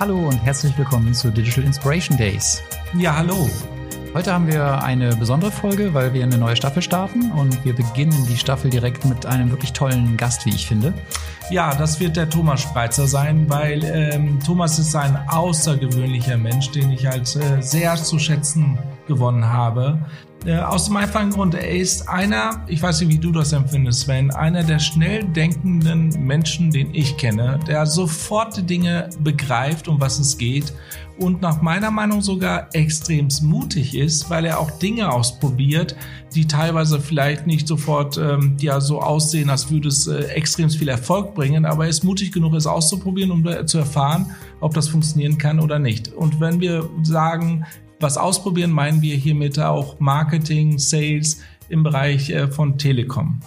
Hallo und herzlich willkommen zu Digital Inspiration Days. Ja, hallo. Heute haben wir eine besondere Folge, weil wir eine neue Staffel starten und wir beginnen die Staffel direkt mit einem wirklich tollen Gast, wie ich finde. Ja, das wird der Thomas Spreitzer sein, weil ähm, Thomas ist ein außergewöhnlicher Mensch, den ich halt äh, sehr zu schätzen gewonnen habe. Äh, aus dem einfachen Grund, er ist einer, ich weiß nicht, wie du das empfindest, Sven, einer der schnell denkenden Menschen, den ich kenne, der sofort die Dinge begreift, um was es geht und nach meiner Meinung sogar extrem mutig ist, weil er auch Dinge ausprobiert, die teilweise vielleicht nicht sofort ähm, ja so aussehen, als würde es äh, extrem viel Erfolg bringen, aber er ist mutig genug, es auszuprobieren, um zu erfahren, ob das funktionieren kann oder nicht. Und wenn wir sagen, was ausprobieren, meinen wir hiermit auch Marketing, Sales im Bereich äh, von Telekom.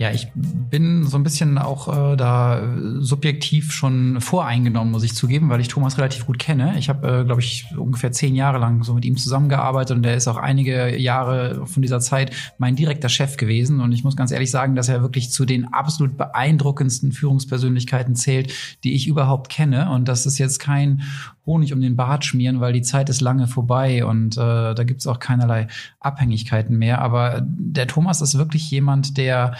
Ja, ich bin so ein bisschen auch äh, da subjektiv schon voreingenommen, muss ich zugeben, weil ich Thomas relativ gut kenne. Ich habe, äh, glaube ich, ungefähr zehn Jahre lang so mit ihm zusammengearbeitet und er ist auch einige Jahre von dieser Zeit mein direkter Chef gewesen. Und ich muss ganz ehrlich sagen, dass er wirklich zu den absolut beeindruckendsten Führungspersönlichkeiten zählt, die ich überhaupt kenne. Und das ist jetzt kein Honig um den Bart schmieren, weil die Zeit ist lange vorbei und äh, da gibt's auch keinerlei Abhängigkeiten mehr. Aber der Thomas ist wirklich jemand, der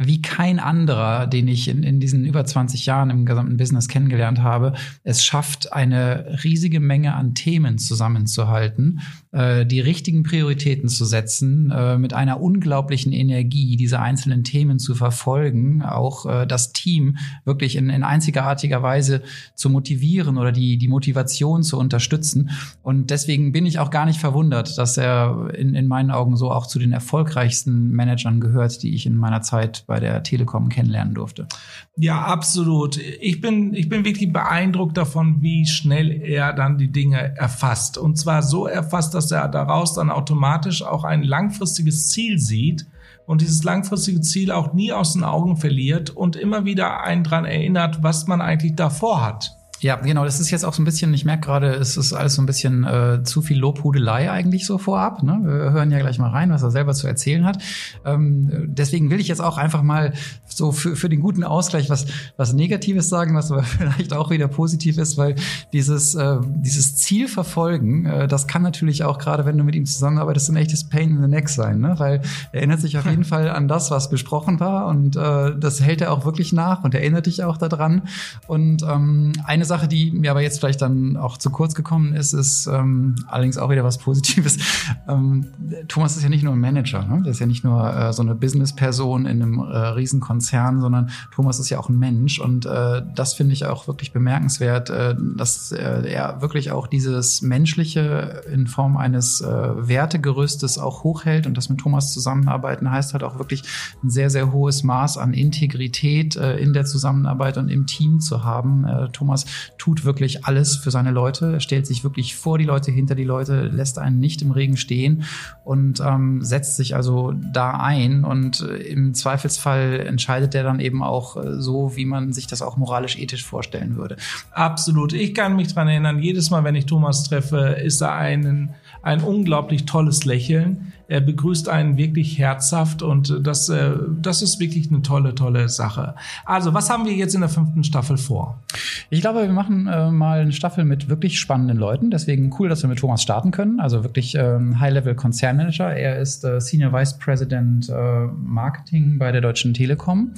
wie kein anderer, den ich in, in diesen über 20 Jahren im gesamten Business kennengelernt habe, es schafft, eine riesige Menge an Themen zusammenzuhalten, äh, die richtigen Prioritäten zu setzen, äh, mit einer unglaublichen Energie diese einzelnen Themen zu verfolgen, auch äh, das Team wirklich in, in einzigartiger Weise zu motivieren oder die, die Motivation zu unterstützen. Und deswegen bin ich auch gar nicht verwundert, dass er in, in meinen Augen so auch zu den erfolgreichsten Managern gehört, die ich in meiner Zeit bei der Telekom kennenlernen durfte. Ja, absolut. Ich bin, ich bin wirklich beeindruckt davon, wie schnell er dann die Dinge erfasst. Und zwar so erfasst, dass er daraus dann automatisch auch ein langfristiges Ziel sieht und dieses langfristige Ziel auch nie aus den Augen verliert und immer wieder einen dran erinnert, was man eigentlich davor hat. Ja, genau, das ist jetzt auch so ein bisschen, ich merke gerade, es ist alles so ein bisschen äh, zu viel Lobhudelei eigentlich so vorab. Ne? Wir hören ja gleich mal rein, was er selber zu erzählen hat. Ähm, deswegen will ich jetzt auch einfach mal so für, für den guten Ausgleich was, was Negatives sagen, was aber vielleicht auch wieder positiv ist, weil dieses, äh, dieses Ziel verfolgen, äh, das kann natürlich auch gerade, wenn du mit ihm zusammenarbeitest, ein echtes Pain in the Neck sein, ne? weil er erinnert sich auf jeden Fall an das, was besprochen war und äh, das hält er auch wirklich nach und erinnert dich auch daran. Und ähm, eine Sache, die mir aber jetzt vielleicht dann auch zu kurz gekommen ist, ist ähm, allerdings auch wieder was Positives. Ähm, Thomas ist ja nicht nur ein Manager, ne? der ist ja nicht nur äh, so eine Business-Person in einem äh, Riesenkonzern, sondern Thomas ist ja auch ein Mensch und äh, das finde ich auch wirklich bemerkenswert, äh, dass äh, er wirklich auch dieses Menschliche in Form eines äh, Wertegerüstes auch hochhält und das mit Thomas zusammenarbeiten heißt halt auch wirklich ein sehr, sehr hohes Maß an Integrität äh, in der Zusammenarbeit und im Team zu haben. Äh, Thomas tut wirklich alles für seine Leute, stellt sich wirklich vor die Leute, hinter die Leute, lässt einen nicht im Regen stehen und ähm, setzt sich also da ein und äh, im Zweifelsfall entscheidet er dann eben auch äh, so, wie man sich das auch moralisch-ethisch vorstellen würde. Absolut. Ich kann mich dran erinnern, jedes Mal, wenn ich Thomas treffe, ist er einen, ein unglaublich tolles Lächeln. Er begrüßt einen wirklich herzhaft und das, äh, das ist wirklich eine tolle, tolle Sache. Also, was haben wir jetzt in der fünften Staffel vor? Ich glaube, wir machen äh, mal eine Staffel mit wirklich spannenden Leuten. Deswegen cool, dass wir mit Thomas starten können. Also wirklich ähm, High-Level-Konzernmanager. Er ist äh, Senior Vice President äh, Marketing bei der Deutschen Telekom.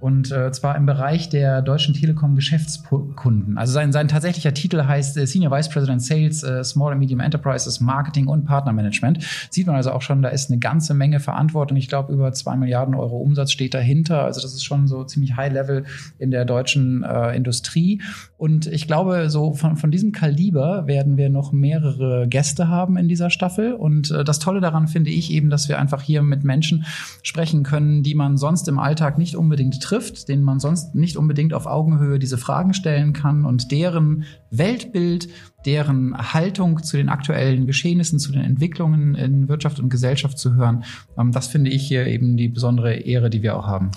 Und äh, zwar im Bereich der Deutschen Telekom Geschäftskunden. Also sein, sein tatsächlicher Titel heißt äh, Senior Vice President Sales, äh, Small and Medium Enterprises, Marketing und Partnermanagement. Sieht man also auch schon, da ist eine ganze Menge Verantwortung. Ich glaube, über zwei Milliarden Euro Umsatz steht dahinter. Also das ist schon so ziemlich High-Level in der deutschen äh, Industrie. Und ich glaube, so von, von diesem Kaliber werden wir noch mehrere Gäste haben in dieser Staffel. Und äh, das Tolle daran finde ich eben, dass wir einfach hier mit Menschen sprechen können, die man sonst im Alltag nicht unbedingt trifft, denen man sonst nicht unbedingt auf Augenhöhe diese Fragen stellen kann und deren Weltbild, deren Haltung zu den aktuellen Geschehnissen, zu den Entwicklungen in Wirtschaft und Gesellschaft zu hören. Ähm, das finde ich hier eben die besondere Ehre, die wir auch haben.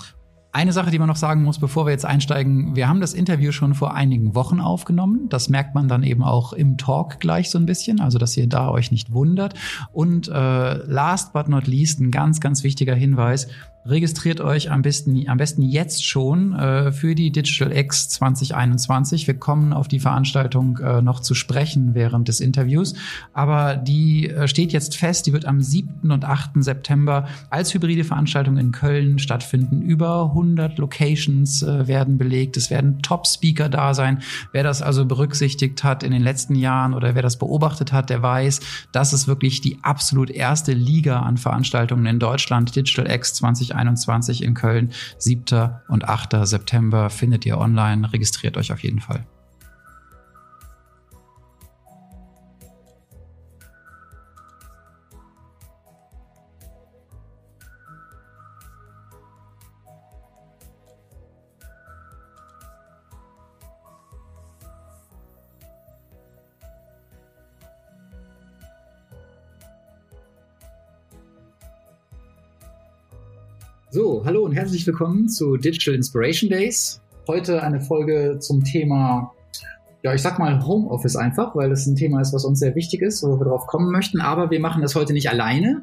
Eine Sache, die man noch sagen muss, bevor wir jetzt einsteigen, wir haben das Interview schon vor einigen Wochen aufgenommen. Das merkt man dann eben auch im Talk gleich so ein bisschen, also dass ihr da euch nicht wundert. Und äh, last but not least, ein ganz, ganz wichtiger Hinweis, registriert euch am besten, am besten jetzt schon äh, für die Digital X 2021. Wir kommen auf die Veranstaltung äh, noch zu sprechen während des Interviews, aber die äh, steht jetzt fest. Die wird am 7. und 8. September als hybride Veranstaltung in Köln stattfinden. Über 100 Locations äh, werden belegt. Es werden Top-Speaker da sein. Wer das also berücksichtigt hat in den letzten Jahren oder wer das beobachtet hat, der weiß, das ist wirklich die absolut erste Liga an Veranstaltungen in Deutschland. Digital X 2021 2021 in Köln. 7. und 8. September findet ihr online. Registriert euch auf jeden Fall. So, hallo und herzlich willkommen zu Digital Inspiration Days. Heute eine Folge zum Thema, ja, ich sag mal Homeoffice einfach, weil das ein Thema ist, was uns sehr wichtig ist, wo wir drauf kommen möchten. Aber wir machen das heute nicht alleine.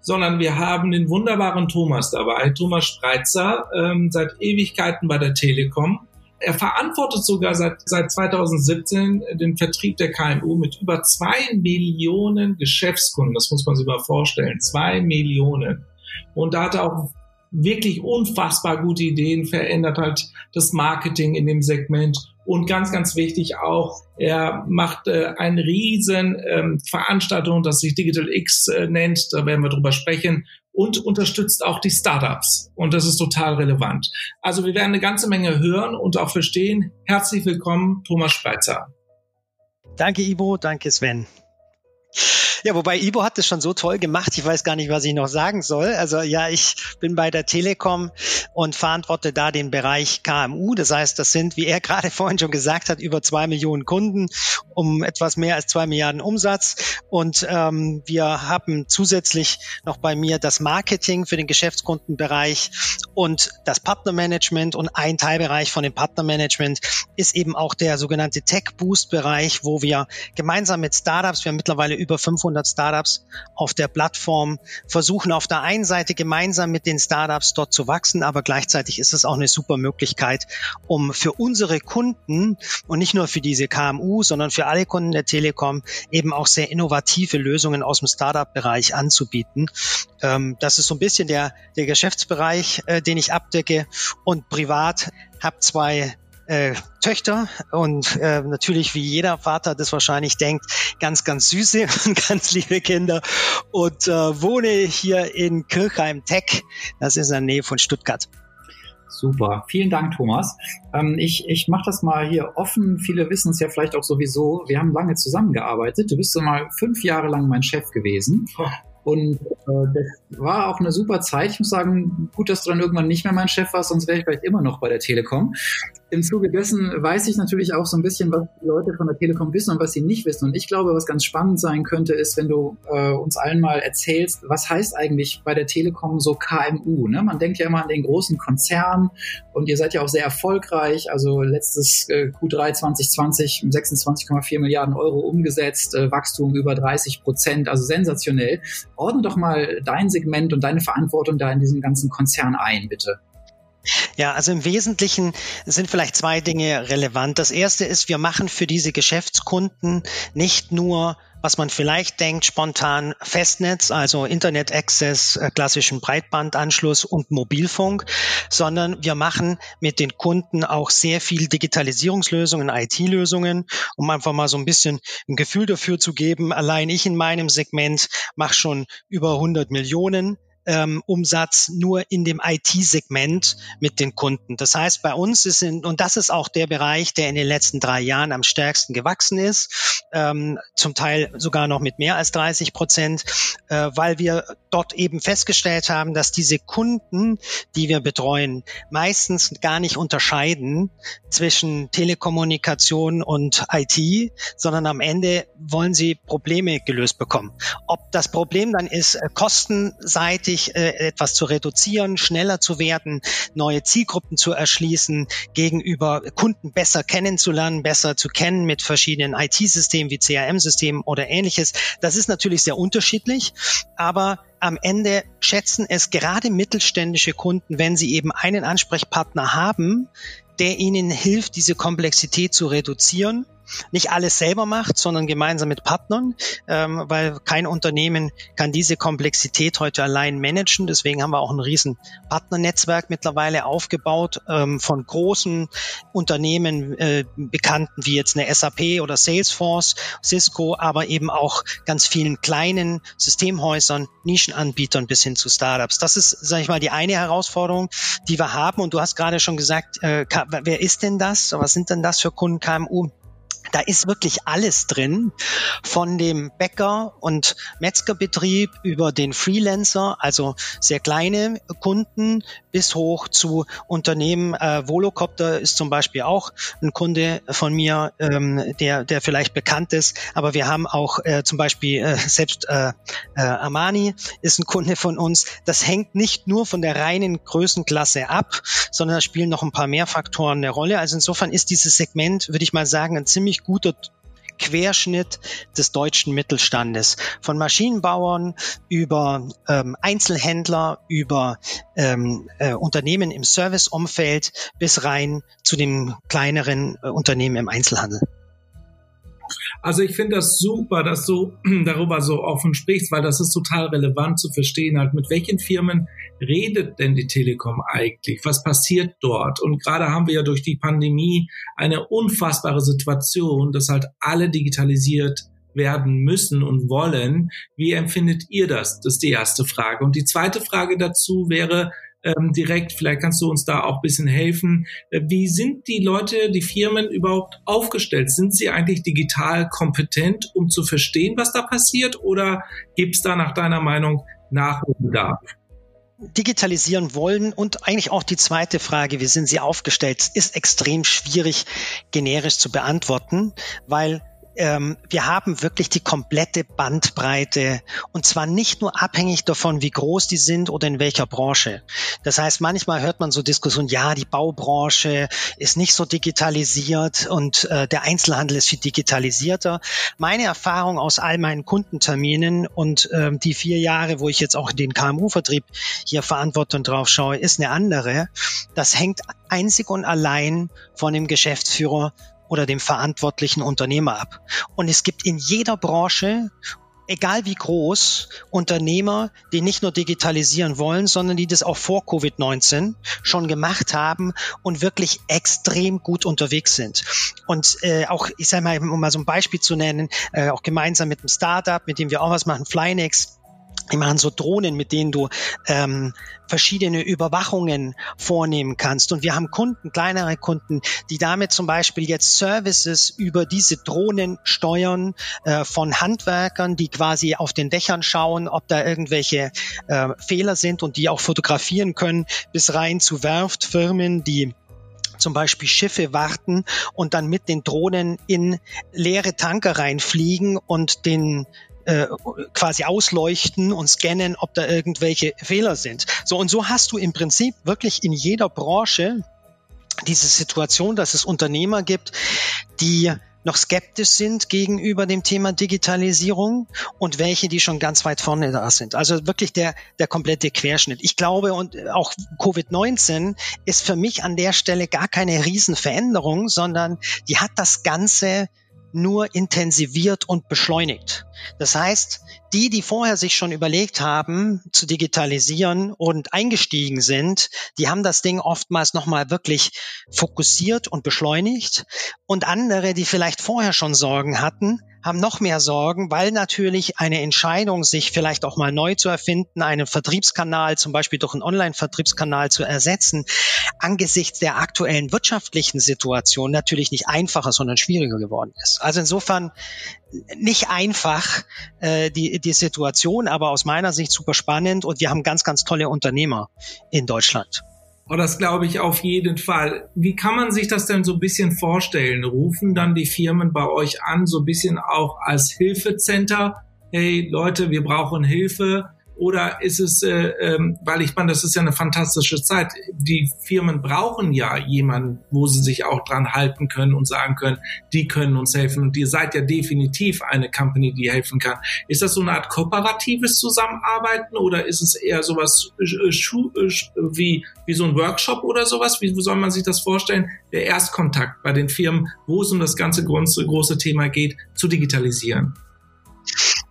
Sondern wir haben den wunderbaren Thomas dabei, Thomas Spreitzer, ähm, seit Ewigkeiten bei der Telekom. Er verantwortet sogar seit, seit 2017 den Vertrieb der KMU mit über zwei Millionen Geschäftskunden. Das muss man sich mal vorstellen. Zwei Millionen. Und da hat er auch wirklich unfassbar gute Ideen, verändert halt das Marketing in dem Segment und ganz, ganz wichtig auch, er macht äh, eine riesen ähm, Veranstaltung, das sich Digital X äh, nennt, da werden wir drüber sprechen und unterstützt auch die Startups und das ist total relevant. Also wir werden eine ganze Menge hören und auch verstehen. Herzlich willkommen, Thomas Schweizer. Danke Ivo, danke Sven. Ja, wobei Ibo hat es schon so toll gemacht, ich weiß gar nicht, was ich noch sagen soll. Also ja, ich bin bei der Telekom und verantworte da den Bereich KMU. Das heißt, das sind, wie er gerade vorhin schon gesagt hat, über zwei Millionen Kunden, um etwas mehr als zwei Milliarden Umsatz. Und ähm, wir haben zusätzlich noch bei mir das Marketing für den Geschäftskundenbereich und das Partnermanagement. Und ein Teilbereich von dem Partnermanagement ist eben auch der sogenannte Tech Boost Bereich, wo wir gemeinsam mit Startups, wir haben mittlerweile über 500 500 Startups auf der Plattform, versuchen auf der einen Seite gemeinsam mit den Startups dort zu wachsen, aber gleichzeitig ist es auch eine super Möglichkeit, um für unsere Kunden und nicht nur für diese KMU, sondern für alle Kunden der Telekom eben auch sehr innovative Lösungen aus dem Startup-Bereich anzubieten. Ähm, das ist so ein bisschen der, der Geschäftsbereich, äh, den ich abdecke und privat habe zwei äh, Töchter und äh, natürlich, wie jeder Vater das wahrscheinlich denkt, ganz, ganz süße und ganz liebe Kinder und äh, wohne hier in Kirchheim Tech. Das ist in der Nähe von Stuttgart. Super, vielen Dank, Thomas. Ähm, ich ich mache das mal hier offen. Viele wissen es ja vielleicht auch sowieso. Wir haben lange zusammengearbeitet. Du bist so mal fünf Jahre lang mein Chef gewesen. Oh. Und äh, das war auch eine super Zeit. Ich muss sagen, gut, dass du dann irgendwann nicht mehr mein Chef warst, sonst wäre ich vielleicht immer noch bei der Telekom im Zuge dessen weiß ich natürlich auch so ein bisschen, was die Leute von der Telekom wissen und was sie nicht wissen. Und ich glaube, was ganz spannend sein könnte, ist, wenn du äh, uns allen mal erzählst, was heißt eigentlich bei der Telekom so KMU? Ne? Man denkt ja immer an den großen Konzern und ihr seid ja auch sehr erfolgreich. Also letztes äh, Q3 2020 26,4 Milliarden Euro umgesetzt, äh, Wachstum über 30 Prozent, also sensationell. Ordne doch mal dein Segment und deine Verantwortung da in diesem ganzen Konzern ein, bitte. Ja, also im Wesentlichen sind vielleicht zwei Dinge relevant. Das erste ist, wir machen für diese Geschäftskunden nicht nur was man vielleicht denkt, spontan Festnetz, also Internet Access, äh, klassischen Breitbandanschluss und Mobilfunk, sondern wir machen mit den Kunden auch sehr viel Digitalisierungslösungen, IT-Lösungen, um einfach mal so ein bisschen ein Gefühl dafür zu geben. Allein ich in meinem Segment mache schon über 100 Millionen ähm, Umsatz nur in dem IT-Segment mit den Kunden. Das heißt, bei uns ist in, und das ist auch der Bereich, der in den letzten drei Jahren am stärksten gewachsen ist, ähm, zum Teil sogar noch mit mehr als 30 Prozent, äh, weil wir dort eben festgestellt haben, dass diese Kunden, die wir betreuen, meistens gar nicht unterscheiden zwischen Telekommunikation und IT, sondern am Ende wollen sie Probleme gelöst bekommen. Ob das Problem dann ist, äh, kostenseitig kurzfristig äh, etwas zu reduzieren, schneller zu werden, neue Zielgruppen zu erschließen, gegenüber Kunden besser kennenzulernen, besser zu kennen mit verschiedenen IT-Systemen wie CRM-Systemen oder ähnliches. Das ist natürlich sehr unterschiedlich, aber am Ende schätzen es gerade mittelständische Kunden, wenn sie eben einen Ansprechpartner haben, der ihnen hilft, diese Komplexität zu reduzieren nicht alles selber macht, sondern gemeinsam mit Partnern, ähm, weil kein Unternehmen kann diese Komplexität heute allein managen. Deswegen haben wir auch ein riesen Partnernetzwerk mittlerweile aufgebaut ähm, von großen Unternehmen, äh, bekannten wie jetzt eine SAP oder Salesforce, Cisco, aber eben auch ganz vielen kleinen Systemhäusern, Nischenanbietern bis hin zu Startups. Das ist, sage ich mal, die eine Herausforderung, die wir haben. Und du hast gerade schon gesagt, äh, wer ist denn das? Was sind denn das für Kunden KMU? Da ist wirklich alles drin, von dem Bäcker- und Metzgerbetrieb über den Freelancer, also sehr kleine Kunden, bis hoch zu Unternehmen. Äh, Volocopter ist zum Beispiel auch ein Kunde von mir, ähm, der, der vielleicht bekannt ist. Aber wir haben auch äh, zum Beispiel äh, selbst äh, äh, Armani ist ein Kunde von uns. Das hängt nicht nur von der reinen Größenklasse ab, sondern da spielen noch ein paar mehr Faktoren eine Rolle. Also insofern ist dieses Segment, würde ich mal sagen, ein ziemlich guter Querschnitt des deutschen Mittelstandes. Von Maschinenbauern über ähm, Einzelhändler, über ähm, äh, Unternehmen im Serviceumfeld bis rein zu dem kleineren äh, Unternehmen im Einzelhandel. Also ich finde das super, dass du darüber so offen sprichst, weil das ist total relevant zu verstehen, halt mit welchen Firmen redet denn die Telekom eigentlich? Was passiert dort? Und gerade haben wir ja durch die Pandemie eine unfassbare Situation, dass halt alle digitalisiert werden müssen und wollen. Wie empfindet ihr das? Das ist die erste Frage. Und die zweite Frage dazu wäre, ähm, direkt. Vielleicht kannst du uns da auch ein bisschen helfen. Äh, wie sind die Leute, die Firmen überhaupt aufgestellt? Sind sie eigentlich digital kompetent, um zu verstehen, was da passiert? Oder gibt es da nach deiner Meinung Nachholbedarf? digitalisieren wollen und eigentlich auch die zweite Frage, wie sind sie aufgestellt, ist extrem schwierig generisch zu beantworten, weil ähm, wir haben wirklich die komplette Bandbreite und zwar nicht nur abhängig davon, wie groß die sind oder in welcher Branche. Das heißt, manchmal hört man so Diskussionen, ja, die Baubranche ist nicht so digitalisiert und äh, der Einzelhandel ist viel digitalisierter. Meine Erfahrung aus all meinen Kundenterminen und ähm, die vier Jahre, wo ich jetzt auch den KMU-Vertrieb hier verantworte drauf schaue, ist eine andere. Das hängt einzig und allein von dem Geschäftsführer oder dem verantwortlichen Unternehmer ab. Und es gibt in jeder Branche egal wie groß, Unternehmer, die nicht nur digitalisieren wollen, sondern die das auch vor Covid-19 schon gemacht haben und wirklich extrem gut unterwegs sind. Und äh, auch, ich sage mal, um mal so ein Beispiel zu nennen, äh, auch gemeinsam mit einem Startup, mit dem wir auch was machen, Flynex, die machen so Drohnen, mit denen du ähm, verschiedene Überwachungen vornehmen kannst. Und wir haben Kunden, kleinere Kunden, die damit zum Beispiel jetzt Services über diese Drohnen steuern äh, von Handwerkern, die quasi auf den Dächern schauen, ob da irgendwelche äh, Fehler sind und die auch fotografieren können, bis rein zu Werftfirmen, die zum Beispiel Schiffe warten und dann mit den Drohnen in leere Tanker reinfliegen und den äh, quasi ausleuchten und scannen, ob da irgendwelche Fehler sind. So und so hast du im Prinzip wirklich in jeder Branche diese Situation, dass es Unternehmer gibt, die noch skeptisch sind gegenüber dem Thema Digitalisierung und welche, die schon ganz weit vorne da sind. Also wirklich der, der komplette Querschnitt. Ich glaube, und auch Covid-19 ist für mich an der Stelle gar keine Riesenveränderung, sondern die hat das Ganze nur intensiviert und beschleunigt. Das heißt, die, die vorher sich schon überlegt haben, zu digitalisieren und eingestiegen sind, die haben das Ding oftmals nochmal wirklich fokussiert und beschleunigt. Und andere, die vielleicht vorher schon Sorgen hatten, haben noch mehr Sorgen, weil natürlich eine Entscheidung, sich vielleicht auch mal neu zu erfinden, einen Vertriebskanal, zum Beispiel durch einen Online-Vertriebskanal zu ersetzen, angesichts der aktuellen wirtschaftlichen Situation natürlich nicht einfacher, sondern schwieriger geworden ist. Also insofern nicht einfach äh, die, die Situation, aber aus meiner Sicht super spannend und wir haben ganz, ganz tolle Unternehmer in Deutschland. Oh, das glaube ich auf jeden Fall. Wie kann man sich das denn so ein bisschen vorstellen? Rufen dann die Firmen bei euch an, so ein bisschen auch als Hilfecenter? Hey Leute, wir brauchen Hilfe Oder ist es, äh, ähm, weil ich meine, das ist ja eine fantastische Zeit. Die Firmen brauchen ja jemanden, wo sie sich auch dran halten können und sagen können, die können uns helfen. Und ihr seid ja definitiv eine Company, die helfen kann. Ist das so eine Art kooperatives Zusammenarbeiten oder ist es eher sowas äh, äh, wie, wie so ein Workshop oder sowas? Wie soll man sich das vorstellen? Der Erstkontakt bei den Firmen, wo es um das ganze große, große Thema geht, zu digitalisieren.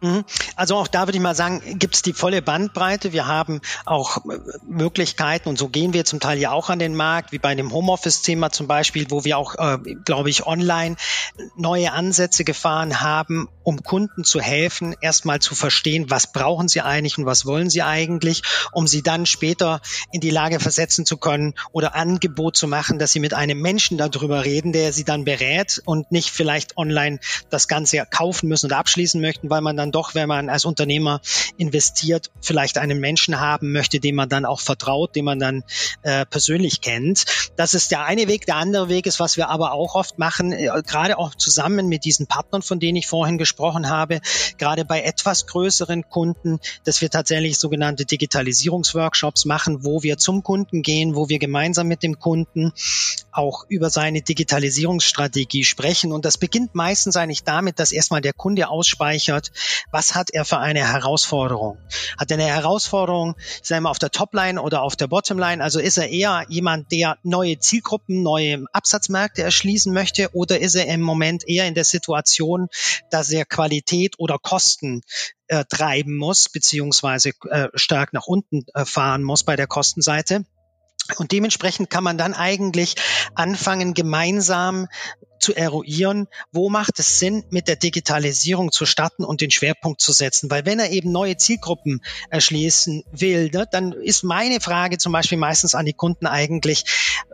Mhm. Also auch da würde ich mal sagen, gibt es die volle Bandbreite. Wir haben auch äh, Möglichkeiten und so gehen wir zum Teil ja auch an den Markt, wie bei dem Homeoffice-Thema zum Beispiel, wo wir auch, äh, glaube ich, online neue Ansätze gefahren haben, um Kunden zu helfen, erstmal zu verstehen, was brauchen sie eigentlich und was wollen sie eigentlich, um sie dann später in die Lage versetzen zu können oder Angebot zu machen, dass sie mit einem Menschen darüber reden, der sie dann berät und nicht vielleicht online das Ganze kaufen müssen oder abschließen möchten, weil man dann doch, wenn man als Unternehmer investiert, vielleicht einen Menschen haben möchte, dem man dann auch vertraut, den man dann äh, persönlich kennt. Das ist der eine Weg. Der andere Weg ist, was wir aber auch oft machen, äh, gerade auch zusammen mit diesen Partnern, von denen ich vorhin gesprochen habe, gerade bei etwas größeren Kunden, dass wir tatsächlich sogenannte Digitalisierungsworkshops machen, wo wir zum Kunden gehen, wo wir gemeinsam mit dem Kunden auch über seine Digitalisierungsstrategie sprechen. Und das beginnt meistens eigentlich damit, dass erstmal der Kunde ausspeichert, was hat er für eine Herausforderung? Hat er eine Herausforderung, sagen wir, auf der Topline oder auf der Bottomline? Also ist er eher jemand, der neue Zielgruppen, neue Absatzmärkte erschließen möchte oder ist er im Moment eher in der Situation, dass er Qualität oder Kosten äh, treiben muss, beziehungsweise äh, stark nach unten äh, fahren muss bei der Kostenseite? Und dementsprechend kann man dann eigentlich anfangen, gemeinsam zu eruieren, wo macht es Sinn, mit der Digitalisierung zu starten und den Schwerpunkt zu setzen. Weil wenn er eben neue Zielgruppen erschließen will, ne, dann ist meine Frage zum Beispiel meistens an die Kunden eigentlich,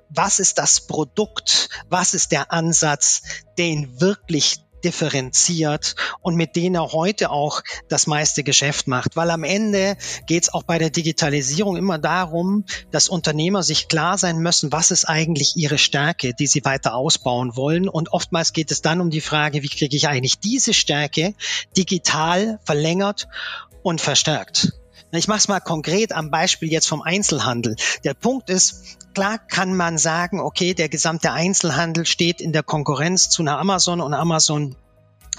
was ist das Produkt, was ist der Ansatz, den wirklich differenziert und mit denen er heute auch das meiste Geschäft macht. Weil am Ende geht es auch bei der Digitalisierung immer darum, dass Unternehmer sich klar sein müssen, was ist eigentlich ihre Stärke, die sie weiter ausbauen wollen. Und oftmals geht es dann um die Frage, wie kriege ich eigentlich diese Stärke digital verlängert und verstärkt. Ich mache es mal konkret am Beispiel jetzt vom Einzelhandel. Der Punkt ist, klar kann man sagen, okay, der gesamte Einzelhandel steht in der Konkurrenz zu einer Amazon und Amazon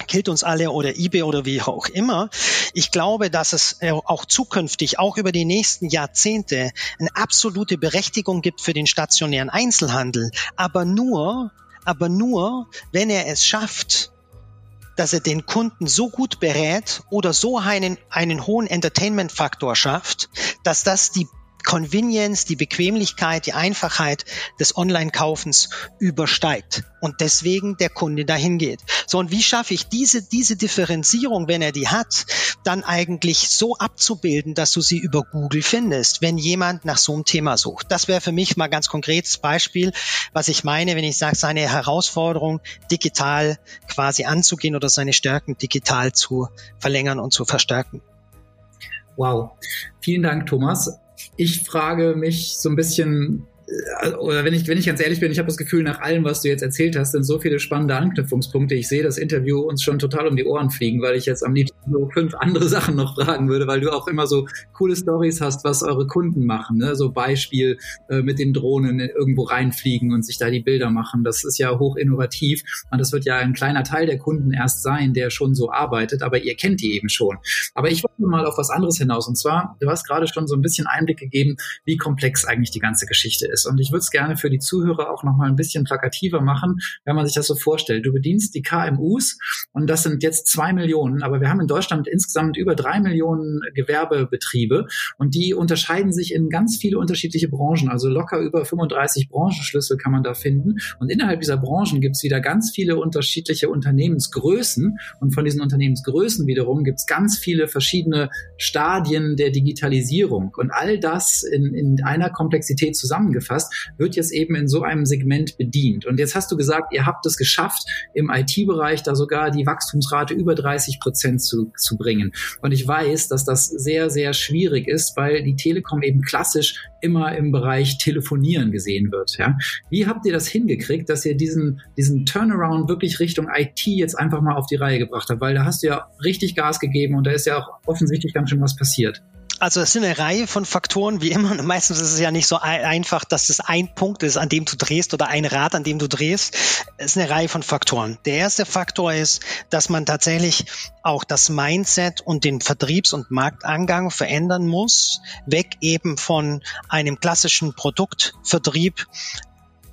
killt uns alle oder eBay oder wie auch immer. Ich glaube, dass es äh, auch zukünftig, auch über die nächsten Jahrzehnte, eine absolute Berechtigung gibt für den stationären Einzelhandel. Aber nur, aber nur, wenn er es schafft, dass er den Kunden so gut berät oder so einen, einen hohen Entertainment-Faktor schafft, dass das die Convenience, die Bequemlichkeit, die Einfachheit des Online-Kaufens übersteigt und deswegen der Kunde dahin geht. So, und wie schaffe ich diese, diese Differenzierung, wenn er die hat, dann eigentlich so abzubilden, dass du sie über Google findest, wenn jemand nach so einem Thema sucht? Das wäre für mich mal ganz konkretes Beispiel, was ich meine, wenn ich sage, seine Herausforderung digital quasi anzugehen oder seine Stärken digital zu verlängern und zu verstärken. Wow. Vielen Dank, Thomas. Ich frage mich so ein bisschen, äh, oder wenn ich, wenn ich ganz ehrlich bin, ich habe das Gefühl, nach allem, was du jetzt erzählt hast, sind so viele spannende Anknüpfungspunkte. Ich sehe das Interview uns schon total um die Ohren fliegen, weil ich jetzt am liebsten so fünf andere Sachen noch fragen würde, weil du auch immer so coole Stories hast, was eure Kunden machen. Ne? So Beispiel äh, mit den Drohnen irgendwo reinfliegen und sich da die Bilder machen. Das ist ja hoch innovativ und das wird ja ein kleiner Teil der Kunden erst sein, der schon so arbeitet, aber ihr kennt die eben schon. Aber ich wollte mal auf was anderes hinaus und zwar, du hast gerade schon so ein bisschen Einblick gegeben, wie komplex eigentlich die ganze Geschichte ist. Und ich würde es gerne für die Zuhörer auch noch mal ein bisschen plakativer machen, wenn man sich das so vorstellt. Du bedienst die KMUs und das sind jetzt zwei Millionen, aber wir haben in Deutschland insgesamt über drei Millionen Gewerbebetriebe und die unterscheiden sich in ganz viele unterschiedliche Branchen. Also locker über 35 Branchenschlüssel kann man da finden. Und innerhalb dieser Branchen gibt es wieder ganz viele unterschiedliche Unternehmensgrößen. Und von diesen Unternehmensgrößen wiederum gibt es ganz viele verschiedene Stadien der Digitalisierung. Und all das in, in einer Komplexität zusammengefasst, wird jetzt eben in so einem Segment bedient. Und jetzt hast du gesagt, ihr habt es geschafft, im IT-Bereich da sogar die Wachstumsrate über 30 Prozent zu, zu bringen. Und ich weiß, dass das sehr, sehr schwierig ist, weil die Telekom eben klassisch immer im Bereich Telefonieren gesehen wird. Ja? Wie habt ihr das hingekriegt, dass ihr diesen, diesen Turnaround wirklich Richtung IT jetzt einfach mal auf die Reihe gebracht habt? Weil da hast du ja richtig Gas gegeben und da ist ja auch offensichtlich ganz schön was passiert. Also es sind eine Reihe von Faktoren, wie immer. Meistens ist es ja nicht so einfach, dass es ein Punkt ist, an dem du drehst oder ein Rad, an dem du drehst. Es ist eine Reihe von Faktoren. Der erste Faktor ist, dass man tatsächlich auch das Mindset und den Vertriebs- und Marktangang verändern muss. Weg eben von einem klassischen Produktvertrieb,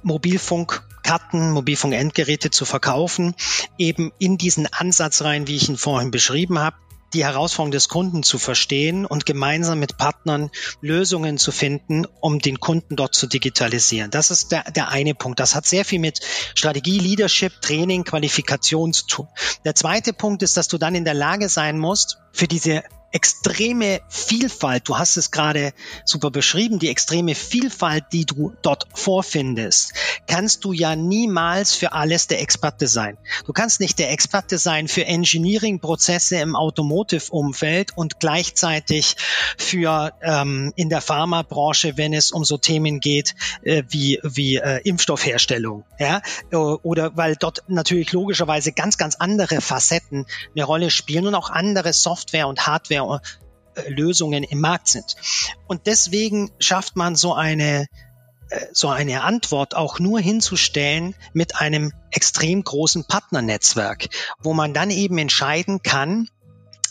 Mobilfunkkarten, Mobilfunkendgeräte zu verkaufen, eben in diesen Ansatz rein, wie ich ihn vorhin beschrieben habe, die Herausforderung des Kunden zu verstehen und gemeinsam mit Partnern Lösungen zu finden, um den Kunden dort zu digitalisieren. Das ist der, der eine Punkt. Das hat sehr viel mit Strategie, Leadership, Training, Qualifikation zu tun. Der zweite Punkt ist, dass du dann in der Lage sein musst, für diese extreme Vielfalt, du hast es gerade super beschrieben, die extreme Vielfalt, die du dort vorfindest, kannst du ja niemals für alles der Experte sein. Du kannst nicht der Experte sein für Engineering-Prozesse im Automotive-Umfeld und gleichzeitig für ähm, in der Pharmabranche, wenn es um so Themen geht äh, wie, wie äh, Impfstoffherstellung. Ja? Oder weil dort natürlich logischerweise ganz, ganz andere Facetten eine Rolle spielen und auch andere Software und Hardware äh, Lösungen im Markt sind. Und deswegen schafft man so eine äh, so eine Antwort auch nur hinzustellen mit einem extrem großen Partnernetzwerk, wo man dann eben entscheiden kann,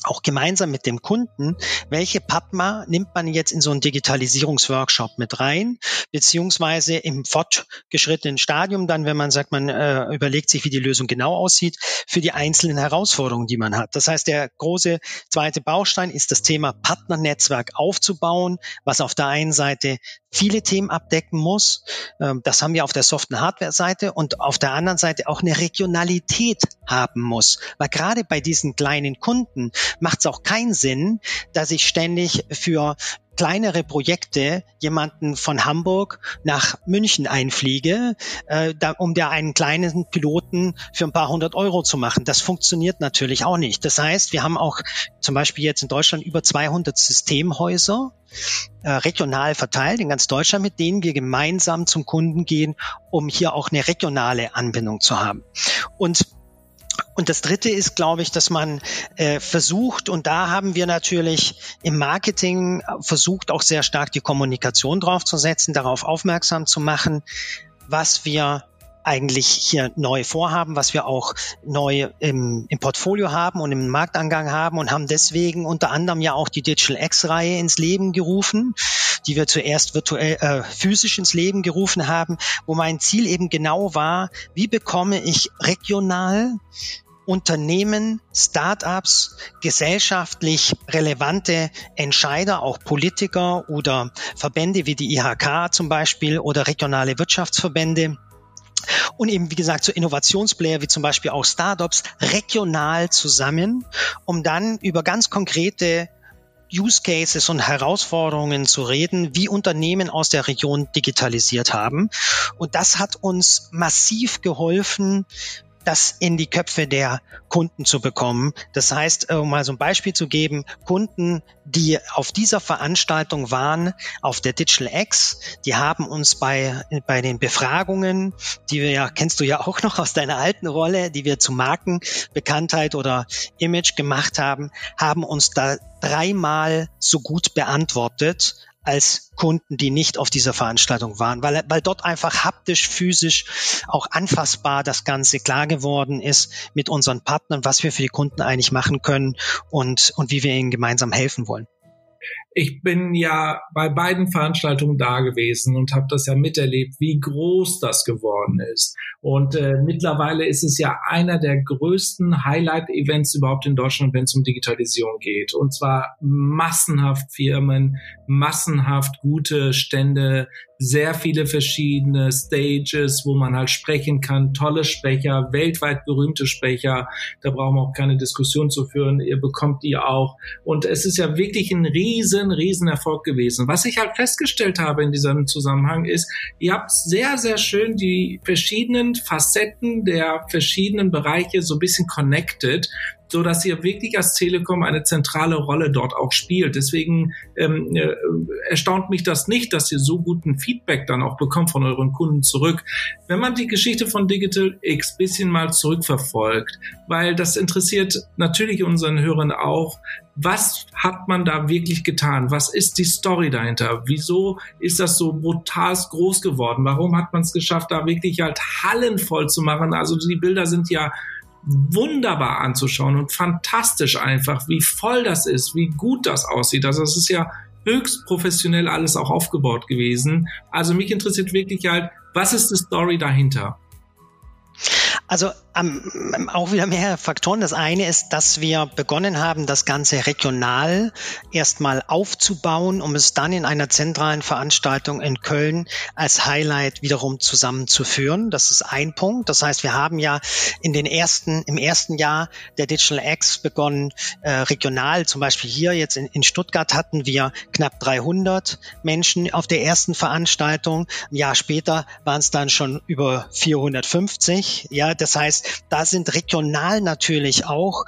auch gemeinsam mit dem Kunden, welche Padma nimmt man jetzt in so einen Digitalisierungsworkshop mit rein, beziehungsweise im fortgeschrittenen Stadium dann, wenn man sagt, man äh, überlegt sich, wie die Lösung genau aussieht, für die einzelnen Herausforderungen, die man hat. Das heißt, der große zweite Baustein ist das Thema Partnernetzwerk aufzubauen, was auf der einen Seite viele Themen abdecken muss. Ähm, das haben wir auf der Soft- und Hardware-Seite und auf der anderen Seite auch eine Regionalität haben muss. Weil gerade bei diesen kleinen Kunden macht es auch keinen Sinn, dass ich ständig für kleinere Projekte jemanden von Hamburg nach München einfliege, äh, da, um der einen kleinen Piloten für ein paar hundert Euro zu machen. Das funktioniert natürlich auch nicht. Das heißt, wir haben auch zum Beispiel jetzt in Deutschland über 200 Systemhäuser äh, regional verteilt in ganz Deutschland, mit denen wir gemeinsam zum Kunden gehen, um hier auch eine regionale Anbindung zu haben. Und und das Dritte ist, glaube ich, dass man äh, versucht, und da haben wir natürlich im Marketing versucht, auch sehr stark die Kommunikation draufzusetzen, darauf aufmerksam zu machen, was wir eigentlich hier neu vorhaben, was wir auch neu im, im Portfolio haben und im Marktangang haben und haben deswegen unter anderem ja auch die Digital X-Reihe ins Leben gerufen, die wir zuerst virtuell äh, physisch ins Leben gerufen haben, wo mein Ziel eben genau war, wie bekomme ich regional Unternehmen, Startups, gesellschaftlich relevante Entscheider, auch Politiker oder Verbände wie die IHK zum Beispiel oder regionale Wirtschaftsverbände und eben, wie gesagt, so Innovationsplayer wie zum Beispiel auch Startups regional zusammen, um dann über ganz konkrete Use Cases und Herausforderungen zu reden, wie Unternehmen aus der Region digitalisiert haben. Und das hat uns massiv geholfen, das in die Köpfe der Kunden zu bekommen. Das heißt, um mal so ein Beispiel zu geben, Kunden, die auf dieser Veranstaltung waren, auf der Digital X, die haben uns bei, bei den Befragungen, die wir ja, kennst du ja auch noch aus deiner alten Rolle, die wir zu Markenbekanntheit oder Image gemacht haben, haben uns da dreimal so gut beantwortet als Kunden, die nicht auf dieser Veranstaltung waren, weil, weil dort einfach haptisch, physisch, auch anfassbar das Ganze klar geworden ist mit unseren Partnern, was wir für die Kunden eigentlich machen können und, und wie wir ihnen gemeinsam helfen wollen. Ich bin ja bei beiden Veranstaltungen da gewesen und habe das ja miterlebt, wie groß das geworden ist. Und äh, mittlerweile ist es ja einer der größten Highlight-Events überhaupt in Deutschland, wenn es um Digitalisierung geht. Und zwar massenhaft Firmen, massenhaft gute Stände, sehr viele verschiedene Stages, wo man halt sprechen kann, tolle Sprecher, weltweit berühmte Sprecher. Da brauchen wir auch keine Diskussion zu führen. Ihr bekommt die auch. Und es ist ja wirklich ein riesen, riesen Erfolg gewesen. Was ich halt festgestellt habe in diesem Zusammenhang ist, ihr habt sehr, sehr schön die verschiedenen Facetten der verschiedenen Bereiche so ein bisschen connected so dass ihr wirklich als Telekom eine zentrale Rolle dort auch spielt. Deswegen ähm, äh, erstaunt mich das nicht, dass ihr so guten Feedback dann auch bekommt von euren Kunden zurück. Wenn man die Geschichte von Digital X bisschen mal zurückverfolgt, weil das interessiert natürlich unseren Hörern auch, was hat man da wirklich getan? Was ist die Story dahinter? Wieso ist das so brutal groß geworden? Warum hat man es geschafft, da wirklich halt Hallen voll zu machen? Also die Bilder sind ja wunderbar anzuschauen und fantastisch einfach, wie voll das ist, wie gut das aussieht. Also es ist ja höchst professionell alles auch aufgebaut gewesen. Also mich interessiert wirklich halt, was ist die Story dahinter? Also ähm, auch wieder mehrere Faktoren. Das eine ist, dass wir begonnen haben, das Ganze regional erstmal aufzubauen, um es dann in einer zentralen Veranstaltung in Köln als Highlight wiederum zusammenzuführen. Das ist ein Punkt. Das heißt, wir haben ja in den ersten, im ersten Jahr der Digital X begonnen, äh, regional, zum Beispiel hier jetzt in, in Stuttgart hatten wir knapp 300 Menschen auf der ersten Veranstaltung. Ein Jahr später waren es dann schon über 450. Ja, das heißt, da sind regional natürlich auch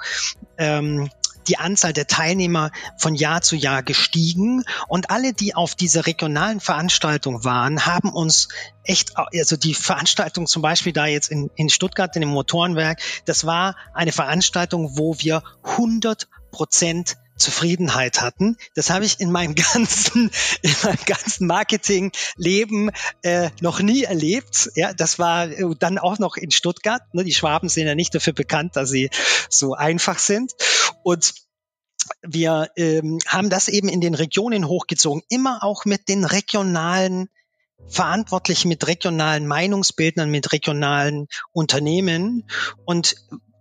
ähm, die Anzahl der Teilnehmer von Jahr zu Jahr gestiegen. Und alle, die auf dieser regionalen Veranstaltung waren, haben uns echt, also die Veranstaltung zum Beispiel da jetzt in, in Stuttgart in dem Motorenwerk, das war eine Veranstaltung, wo wir 100 Prozent Zufriedenheit hatten. Das habe ich in meinem ganzen, in meinem ganzen Marketingleben äh, noch nie erlebt. Ja, das war äh, dann auch noch in Stuttgart. Ne? Die Schwaben sind ja nicht dafür bekannt, dass sie so einfach sind. Und wir ähm, haben das eben in den Regionen hochgezogen, immer auch mit den regionalen Verantwortlichen, mit regionalen Meinungsbildnern, mit regionalen Unternehmen. Und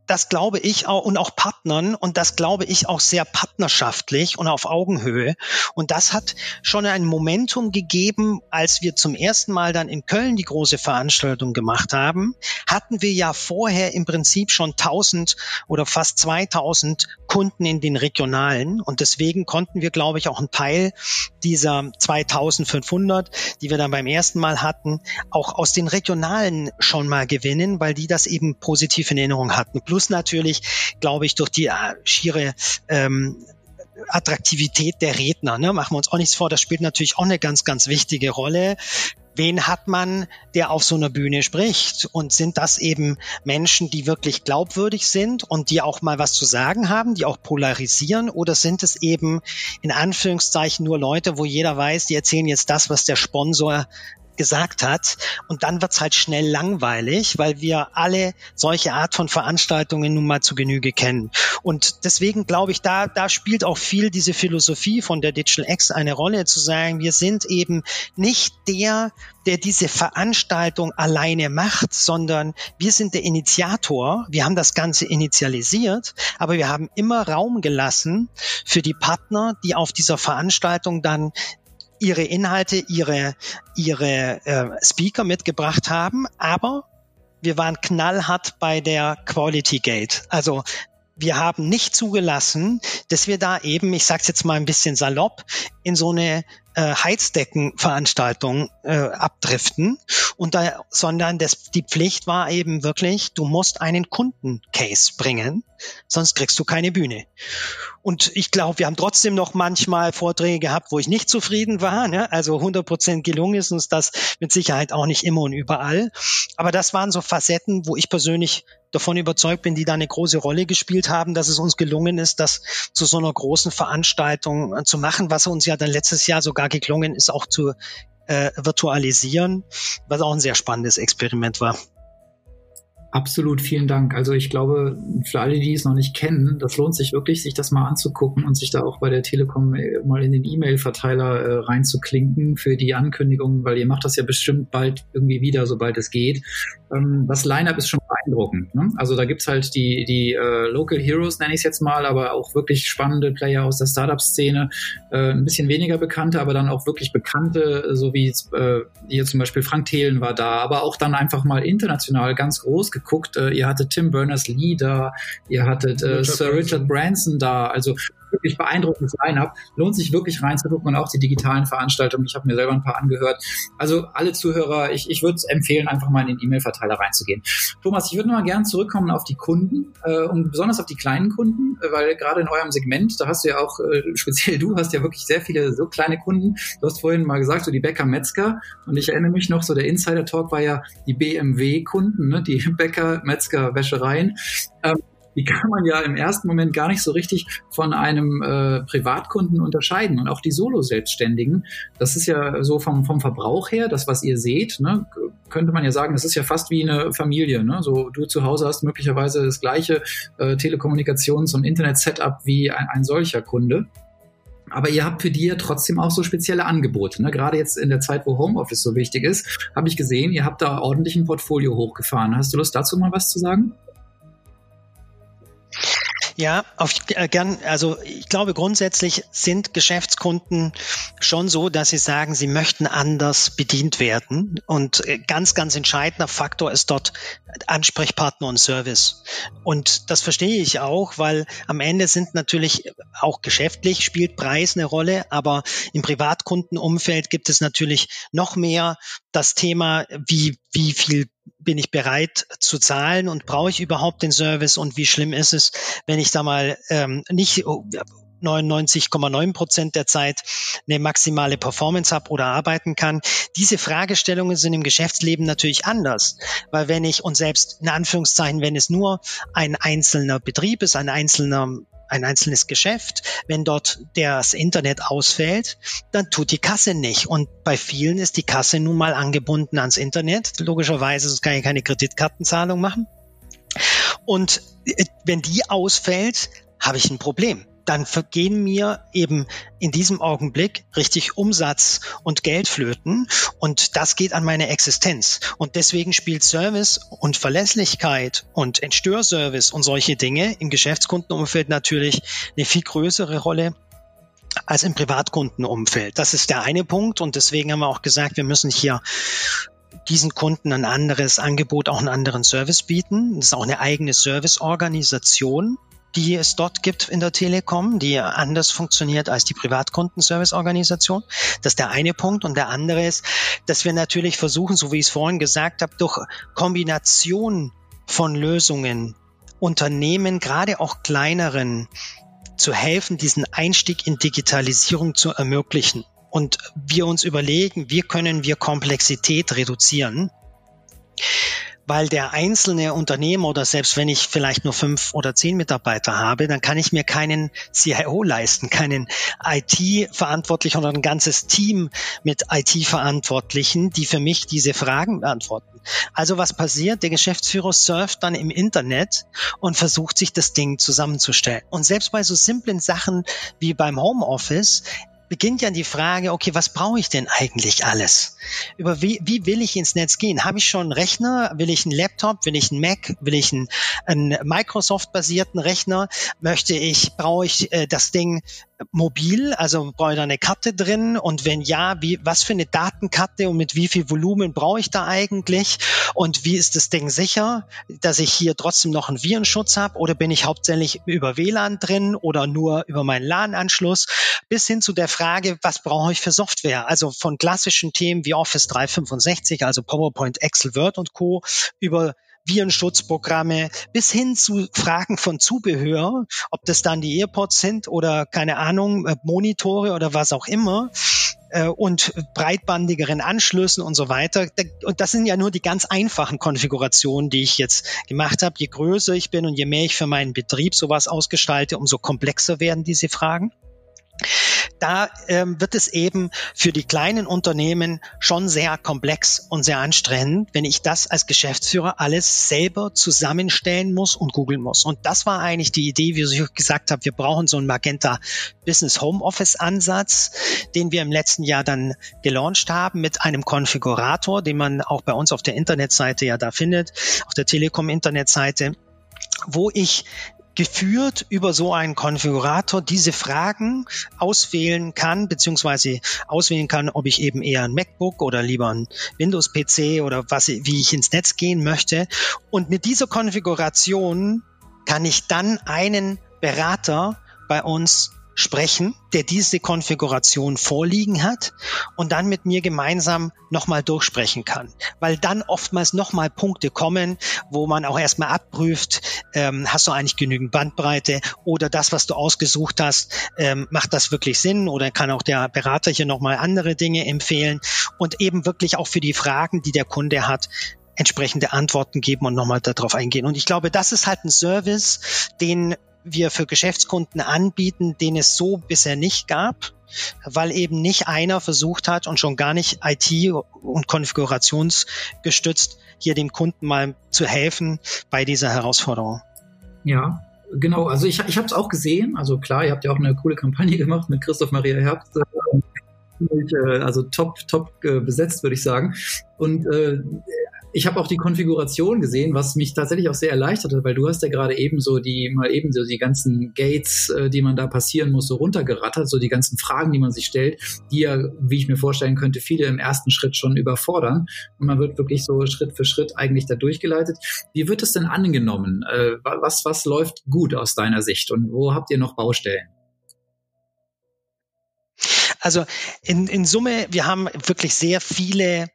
das glaube ich auch und auch Partnern und das glaube ich auch sehr partnerschaftlich und auf Augenhöhe. Und das hat schon ein Momentum gegeben, als wir zum ersten Mal dann in Köln die große Veranstaltung gemacht haben, hatten wir ja vorher im Prinzip schon 1000 oder fast 2000 Kunden in den regionalen und deswegen konnten wir, glaube ich, auch einen Teil dieser 2500, die wir dann beim ersten Mal hatten, auch aus den regionalen schon mal gewinnen, weil die das eben positiv in Erinnerung hatten. Plus Plus natürlich, glaube ich, durch die äh, schiere ähm, Attraktivität der Redner. Ne? Machen wir uns auch nichts vor, das spielt natürlich auch eine ganz, ganz wichtige Rolle. Wen hat man, der auf so einer Bühne spricht? Und sind das eben Menschen, die wirklich glaubwürdig sind und die auch mal was zu sagen haben, die auch polarisieren? Oder sind es eben in Anführungszeichen nur Leute, wo jeder weiß, die erzählen jetzt das, was der Sponsor gesagt hat. Und dann wird's halt schnell langweilig, weil wir alle solche Art von Veranstaltungen nun mal zu Genüge kennen. Und deswegen glaube ich, da, da spielt auch viel diese Philosophie von der Digital X eine Rolle, zu sagen, wir sind eben nicht der, der diese Veranstaltung alleine macht, sondern wir sind der Initiator. Wir haben das Ganze initialisiert, aber wir haben immer Raum gelassen für die Partner, die auf dieser Veranstaltung dann ihre Inhalte, ihre, ihre äh, Speaker mitgebracht haben, aber wir waren knallhart bei der Quality Gate. Also wir haben nicht zugelassen, dass wir da eben, ich sag's jetzt mal ein bisschen salopp, in so eine äh, Heizdeckenveranstaltung äh, abdriften und da, sondern das, die Pflicht war eben wirklich, du musst einen Kundencase bringen, sonst kriegst du keine Bühne. Und ich glaube, wir haben trotzdem noch manchmal Vorträge gehabt, wo ich nicht zufrieden war. Ne? Also 100 Prozent gelungen ist uns das mit Sicherheit auch nicht immer und überall. Aber das waren so Facetten, wo ich persönlich davon überzeugt bin, die da eine große Rolle gespielt haben, dass es uns gelungen ist, das zu so einer großen Veranstaltung äh, zu machen, was uns ja dann letztes Jahr sogar geklungen ist, auch zu äh, virtualisieren, was auch ein sehr spannendes Experiment war. Absolut, vielen Dank. Also ich glaube, für alle, die es noch nicht kennen, das lohnt sich wirklich, sich das mal anzugucken und sich da auch bei der Telekom äh, mal in den E-Mail-Verteiler äh, reinzuklinken für die Ankündigungen, weil ihr macht das ja bestimmt bald irgendwie wieder, sobald es geht. Ähm, das Line-Up ist schon beeindruckend. Ne? Also da gibt's halt die, die äh, Local Heroes, nenne ich es jetzt mal, aber auch wirklich spannende Player aus der Startup-Szene, äh, ein bisschen weniger bekannte, aber dann auch wirklich bekannte, so wie äh, hier zum Beispiel Frank Thelen war da, aber auch dann einfach mal international ganz groß geguckt. Äh, ihr hattet Tim Berners-Lee da, ihr hattet äh, Richard Sir Richard Branson da. Also wirklich beeindruckendes Line-Up. Lohnt sich wirklich reinzugucken und auch die digitalen Veranstaltungen. Ich habe mir selber ein paar angehört. Also alle Zuhörer, ich, ich würde empfehlen, einfach mal in den E-Mail-Verteiler reinzugehen. Thomas, ich würde noch mal gerne zurückkommen auf die Kunden äh, und besonders auf die kleinen Kunden, äh, weil gerade in eurem Segment, da hast du ja auch, äh, speziell du hast ja wirklich sehr viele so kleine Kunden. Du hast vorhin mal gesagt, so die Bäcker Metzger und ich erinnere mich noch, so der Insider-Talk war ja die BMW-Kunden, ne? die Bäcker, Metzger, Wäschereien. Ähm, die kann man ja im ersten Moment gar nicht so richtig von einem äh, Privatkunden unterscheiden. Und auch die Solo-Selbstständigen, das ist ja so vom, vom Verbrauch her, das, was ihr seht, ne, könnte man ja sagen, das ist ja fast wie eine Familie. Ne? So du zu Hause hast möglicherweise das gleiche äh, Telekommunikations- und Internet-Setup wie ein, ein solcher Kunde. Aber ihr habt für die ja trotzdem auch so spezielle Angebote. Ne? Gerade jetzt in der Zeit, wo Homeoffice so wichtig ist, habe ich gesehen, ihr habt da ordentlich ein Portfolio hochgefahren. Hast du Lust dazu mal was zu sagen? Ja, auf, äh, gern. Also ich glaube, grundsätzlich sind Geschäftskunden schon so, dass sie sagen, sie möchten anders bedient werden. Und äh, ganz, ganz entscheidender Faktor ist dort Ansprechpartner und Service. Und das verstehe ich auch, weil am Ende sind natürlich auch geschäftlich spielt Preis eine Rolle, aber im Privatkundenumfeld gibt es natürlich noch mehr das Thema, wie, wie viel bin ich bereit zu zahlen und brauche ich überhaupt den Service und wie schlimm ist es, wenn ich da mal ähm, nicht 99,9 Prozent der Zeit eine maximale Performance habe oder arbeiten kann. Diese Fragestellungen sind im Geschäftsleben natürlich anders, weil wenn ich und selbst in Anführungszeichen, wenn es nur ein einzelner Betrieb ist, ein einzelner ein einzelnes Geschäft, wenn dort das Internet ausfällt, dann tut die Kasse nicht. Und bei vielen ist die Kasse nun mal angebunden ans Internet. Logischerweise kann ich keine Kreditkartenzahlung machen. Und äh, wenn die ausfällt, habe ich ein Problem dann vergehen mir eben in diesem Augenblick richtig Umsatz und Geld flöten und das geht an meine Existenz. Und deswegen spielt Service und Verlässlichkeit und Entstörservice und solche Dinge im Geschäftskundenumfeld natürlich eine viel größere Rolle als im Privatkundenumfeld. Das ist der eine Punkt und deswegen haben wir auch gesagt, wir müssen hier diesen Kunden ein anderes Angebot, auch einen anderen Service bieten. Das ist auch eine eigene Serviceorganisation die es dort gibt in der Telekom, die anders funktioniert als die Privatkundenserviceorganisation. Das ist der eine Punkt. Und der andere ist, dass wir natürlich versuchen, so wie ich es vorhin gesagt habe, durch Kombination von Lösungen Unternehmen, gerade auch kleineren, zu helfen, diesen Einstieg in Digitalisierung zu ermöglichen. Und wir uns überlegen, wie können wir Komplexität reduzieren weil der einzelne Unternehmer oder selbst wenn ich vielleicht nur fünf oder zehn Mitarbeiter habe, dann kann ich mir keinen CIO leisten, keinen IT-Verantwortlichen oder ein ganzes Team mit IT-Verantwortlichen, die für mich diese Fragen beantworten. Also was passiert? Der Geschäftsführer surft dann im Internet und versucht sich das Ding zusammenzustellen. Und selbst bei so simplen Sachen wie beim Homeoffice, beginnt ja die Frage, okay, was brauche ich denn eigentlich alles? Über wie, wie will ich ins Netz gehen? Habe ich schon einen Rechner? Will ich einen Laptop? Will ich einen Mac? Will ich einen, einen Microsoft-basierten Rechner? Möchte ich, brauche ich äh, das Ding mobil? Also brauche ich da eine Karte drin? Und wenn ja, wie, was für eine Datenkarte und mit wie viel Volumen brauche ich da eigentlich? Und wie ist das Ding sicher, dass ich hier trotzdem noch einen Virenschutz habe? Oder bin ich hauptsächlich über WLAN drin oder nur über meinen LAN-Anschluss? Bis hin zu der Frage, was brauche ich für Software? Also von klassischen Themen wie Office 365, also PowerPoint, Excel, Word und Co. über Virenschutzprogramme bis hin zu Fragen von Zubehör, ob das dann die Earpods sind oder keine Ahnung, äh, Monitore oder was auch immer äh, und breitbandigeren Anschlüssen und so weiter. Und das sind ja nur die ganz einfachen Konfigurationen, die ich jetzt gemacht habe. Je größer ich bin und je mehr ich für meinen Betrieb sowas ausgestalte, umso komplexer werden diese Fragen da ähm, wird es eben für die kleinen Unternehmen schon sehr komplex und sehr anstrengend, wenn ich das als Geschäftsführer alles selber zusammenstellen muss und googeln muss. Und das war eigentlich die Idee, wie ich gesagt habe, wir brauchen so einen Magenta Business Home Office Ansatz, den wir im letzten Jahr dann gelauncht haben mit einem Konfigurator, den man auch bei uns auf der Internetseite ja da findet, auf der Telekom Internetseite wo ich geführt über so einen Konfigurator diese Fragen auswählen kann, beziehungsweise auswählen kann, ob ich eben eher ein MacBook oder lieber ein Windows-PC oder was, wie ich ins Netz gehen möchte. Und mit dieser Konfiguration kann ich dann einen Berater bei uns sprechen, der diese Konfiguration vorliegen hat und dann mit mir gemeinsam nochmal durchsprechen kann. Weil dann oftmals nochmal Punkte kommen, wo man auch erstmal abprüft, ähm, hast du eigentlich genügend Bandbreite oder das, was du ausgesucht hast, ähm, macht das wirklich Sinn oder kann auch der Berater hier nochmal andere Dinge empfehlen und eben wirklich auch für die Fragen, die der Kunde hat, entsprechende Antworten geben und nochmal darauf eingehen. Und ich glaube, das ist halt ein Service, den wir für Geschäftskunden anbieten, den es so bisher nicht gab, weil eben nicht einer versucht hat und schon gar nicht IT- und konfigurationsgestützt hier dem Kunden mal zu helfen bei dieser Herausforderung. Ja, genau. Also ich, ich habe es auch gesehen. Also klar, ihr habt ja auch eine coole Kampagne gemacht mit Christoph Maria Herbst. Äh, also top, top äh, besetzt, würde ich sagen. Und äh, ich habe auch die Konfiguration gesehen, was mich tatsächlich auch sehr erleichtert hat, weil du hast ja gerade eben so die, mal eben so die ganzen Gates, äh, die man da passieren muss, so runtergerattert, so die ganzen Fragen, die man sich stellt, die ja, wie ich mir vorstellen könnte, viele im ersten Schritt schon überfordern. Und man wird wirklich so Schritt für Schritt eigentlich da durchgeleitet. Wie wird es denn angenommen? Äh, was, was läuft gut aus deiner Sicht und wo habt ihr noch Baustellen? Also in, in Summe, wir haben wirklich sehr viele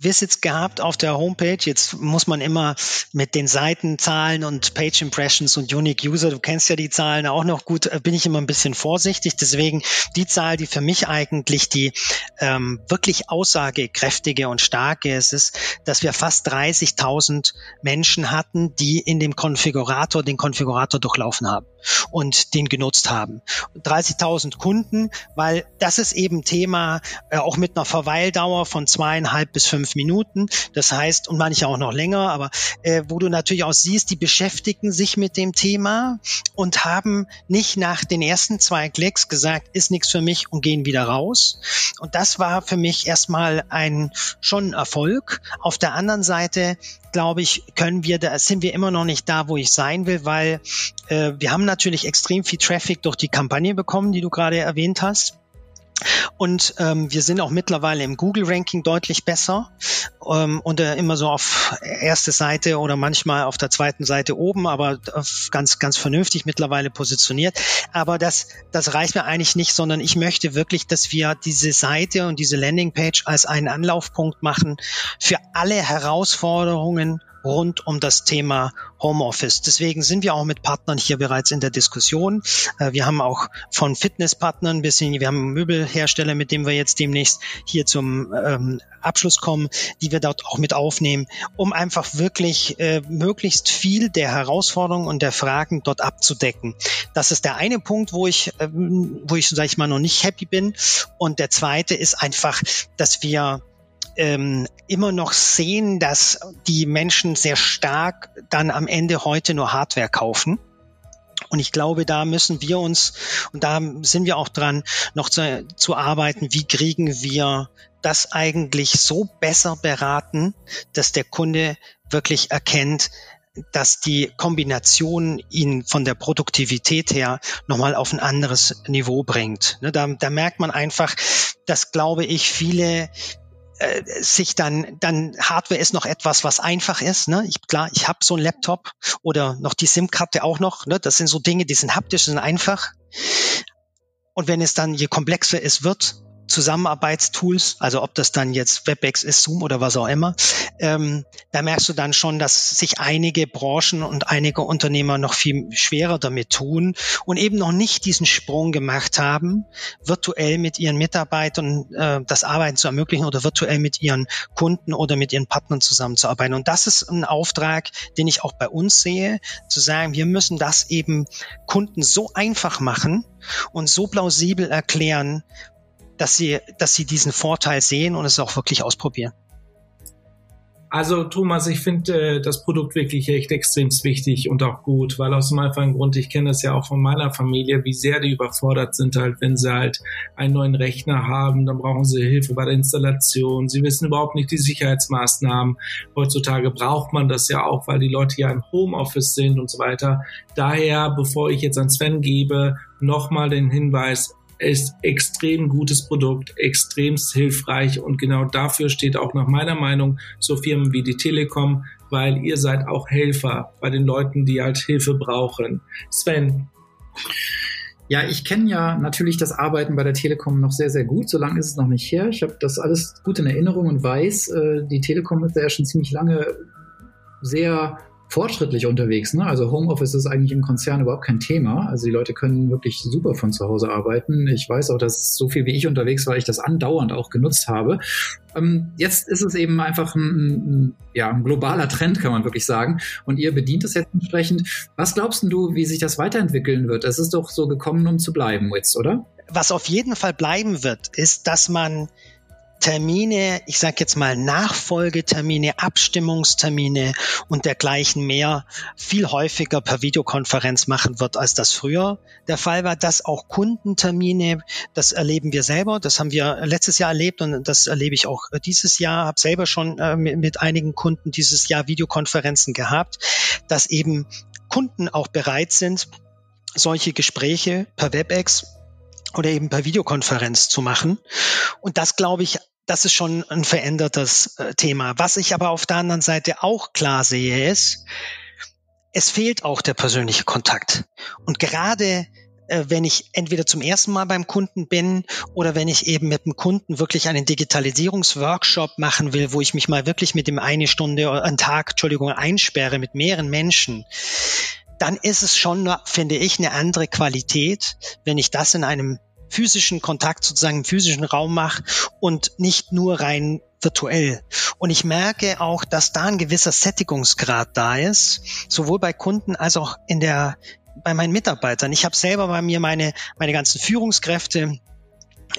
Visits gehabt auf der Homepage. Jetzt muss man immer mit den Seitenzahlen und Page Impressions und Unique User, du kennst ja die Zahlen auch noch gut, äh, bin ich immer ein bisschen vorsichtig. Deswegen die Zahl, die für mich eigentlich die ähm, wirklich aussagekräftige und starke ist, ist, dass wir fast 30.000 Menschen hatten, die in dem Konfigurator den Konfigurator durchlaufen haben und den genutzt haben. 30.000 Kunden, weil das ist eben Thema äh, auch mit einer Verweildauer von zweieinhalb bis fünf Minuten. Das heißt, und manche auch noch länger, aber äh, wo du natürlich auch siehst, die beschäftigen sich mit dem Thema und haben nicht nach den ersten zwei Klicks gesagt, ist nichts für mich und gehen wieder raus. Und das war für mich erstmal ein schon Erfolg. Auf der anderen Seite glaube ich, können wir da, sind wir immer noch nicht da, wo ich sein will, weil äh, wir haben natürlich extrem viel Traffic durch die Kampagne bekommen, die du gerade erwähnt hast. Und ähm, wir sind auch mittlerweile im Google-Ranking deutlich besser ähm, und äh, immer so auf erste Seite oder manchmal auf der zweiten Seite oben, aber ganz, ganz vernünftig mittlerweile positioniert. Aber das, das reicht mir eigentlich nicht, sondern ich möchte wirklich, dass wir diese Seite und diese Landingpage als einen Anlaufpunkt machen für alle Herausforderungen rund um das Thema Homeoffice. Deswegen sind wir auch mit Partnern hier bereits in der Diskussion. Äh, wir haben auch von Fitnesspartnern bis hin, wir haben Möbelhersteller, mit dem wir jetzt demnächst hier zum ähm, Abschluss kommen, die wir dort auch mit aufnehmen, um einfach wirklich äh, möglichst viel der Herausforderungen und der Fragen dort abzudecken. Das ist der eine Punkt, wo ich, ähm, wo ich, sage ich mal, noch nicht happy bin. Und der zweite ist einfach, dass wir ähm, immer noch sehen, dass die Menschen sehr stark dann am Ende heute nur Hardware kaufen. Und ich glaube, da müssen wir uns, und da sind wir auch dran, noch zu, zu arbeiten, wie kriegen wir das eigentlich so besser beraten, dass der Kunde wirklich erkennt, dass die Kombination ihn von der Produktivität her nochmal auf ein anderes Niveau bringt. Ne, da, da merkt man einfach, dass, glaube ich, viele äh, sich dann, dann Hardware ist noch etwas, was einfach ist. Ne? Ich, klar, ich habe so einen Laptop oder noch die SIM-Karte auch noch. Ne? Das sind so Dinge, die sind haptisch, sind einfach. Und wenn es dann, je komplexer es wird, Zusammenarbeitstools, also ob das dann jetzt WebEx ist, Zoom oder was auch immer, ähm, da merkst du dann schon, dass sich einige Branchen und einige Unternehmer noch viel schwerer damit tun und eben noch nicht diesen Sprung gemacht haben, virtuell mit ihren Mitarbeitern äh, das Arbeiten zu ermöglichen oder virtuell mit ihren Kunden oder mit ihren Partnern zusammenzuarbeiten. Und das ist ein Auftrag, den ich auch bei uns sehe, zu sagen, wir müssen das eben Kunden so einfach machen und so plausibel erklären, dass sie, dass sie diesen Vorteil sehen und es auch wirklich ausprobieren. Also Thomas, ich finde äh, das Produkt wirklich echt extrem wichtig und auch gut, weil aus dem einfachen Grund, ich kenne das ja auch von meiner Familie, wie sehr die überfordert sind halt, wenn sie halt einen neuen Rechner haben, dann brauchen sie Hilfe bei der Installation. Sie wissen überhaupt nicht die Sicherheitsmaßnahmen. Heutzutage braucht man das ja auch, weil die Leute ja im Homeoffice sind und so weiter. Daher, bevor ich jetzt an Sven gebe, nochmal den Hinweis, ist extrem gutes Produkt, extrem hilfreich und genau dafür steht auch nach meiner Meinung so Firmen wie die Telekom, weil ihr seid auch Helfer bei den Leuten, die halt Hilfe brauchen. Sven. Ja, ich kenne ja natürlich das Arbeiten bei der Telekom noch sehr, sehr gut. So lange ist es noch nicht her. Ich habe das alles gut in Erinnerung und weiß, äh, die Telekom ist ja schon ziemlich lange sehr fortschrittlich unterwegs. Ne? Also Homeoffice ist eigentlich im Konzern überhaupt kein Thema. Also die Leute können wirklich super von zu Hause arbeiten. Ich weiß auch, dass so viel wie ich unterwegs war, ich das andauernd auch genutzt habe. Ähm, jetzt ist es eben einfach ein, ein, ja, ein globaler Trend, kann man wirklich sagen. Und ihr bedient es jetzt entsprechend. Was glaubst du, wie sich das weiterentwickeln wird? Es ist doch so gekommen, um zu bleiben jetzt, oder? Was auf jeden Fall bleiben wird, ist, dass man Termine, ich sage jetzt mal Nachfolgetermine, Abstimmungstermine und dergleichen mehr viel häufiger per Videokonferenz machen wird, als das früher der Fall war. Dass auch Kundentermine, das erleben wir selber, das haben wir letztes Jahr erlebt und das erlebe ich auch dieses Jahr, habe selber schon äh, mit, mit einigen Kunden dieses Jahr Videokonferenzen gehabt, dass eben Kunden auch bereit sind, solche Gespräche per WebEx oder eben per Videokonferenz zu machen. Und das, glaube ich, das ist schon ein verändertes äh, Thema. Was ich aber auf der anderen Seite auch klar sehe, ist, es fehlt auch der persönliche Kontakt. Und gerade äh, wenn ich entweder zum ersten Mal beim Kunden bin oder wenn ich eben mit dem Kunden wirklich einen Digitalisierungsworkshop machen will, wo ich mich mal wirklich mit dem eine Stunde oder einen Tag, Entschuldigung, einsperre mit mehreren Menschen, dann ist es schon, finde ich, eine andere Qualität, wenn ich das in einem physischen Kontakt sozusagen im physischen Raum mache und nicht nur rein virtuell. Und ich merke auch, dass da ein gewisser Sättigungsgrad da ist, sowohl bei Kunden als auch in der bei meinen Mitarbeitern. Ich habe selber bei mir meine meine ganzen Führungskräfte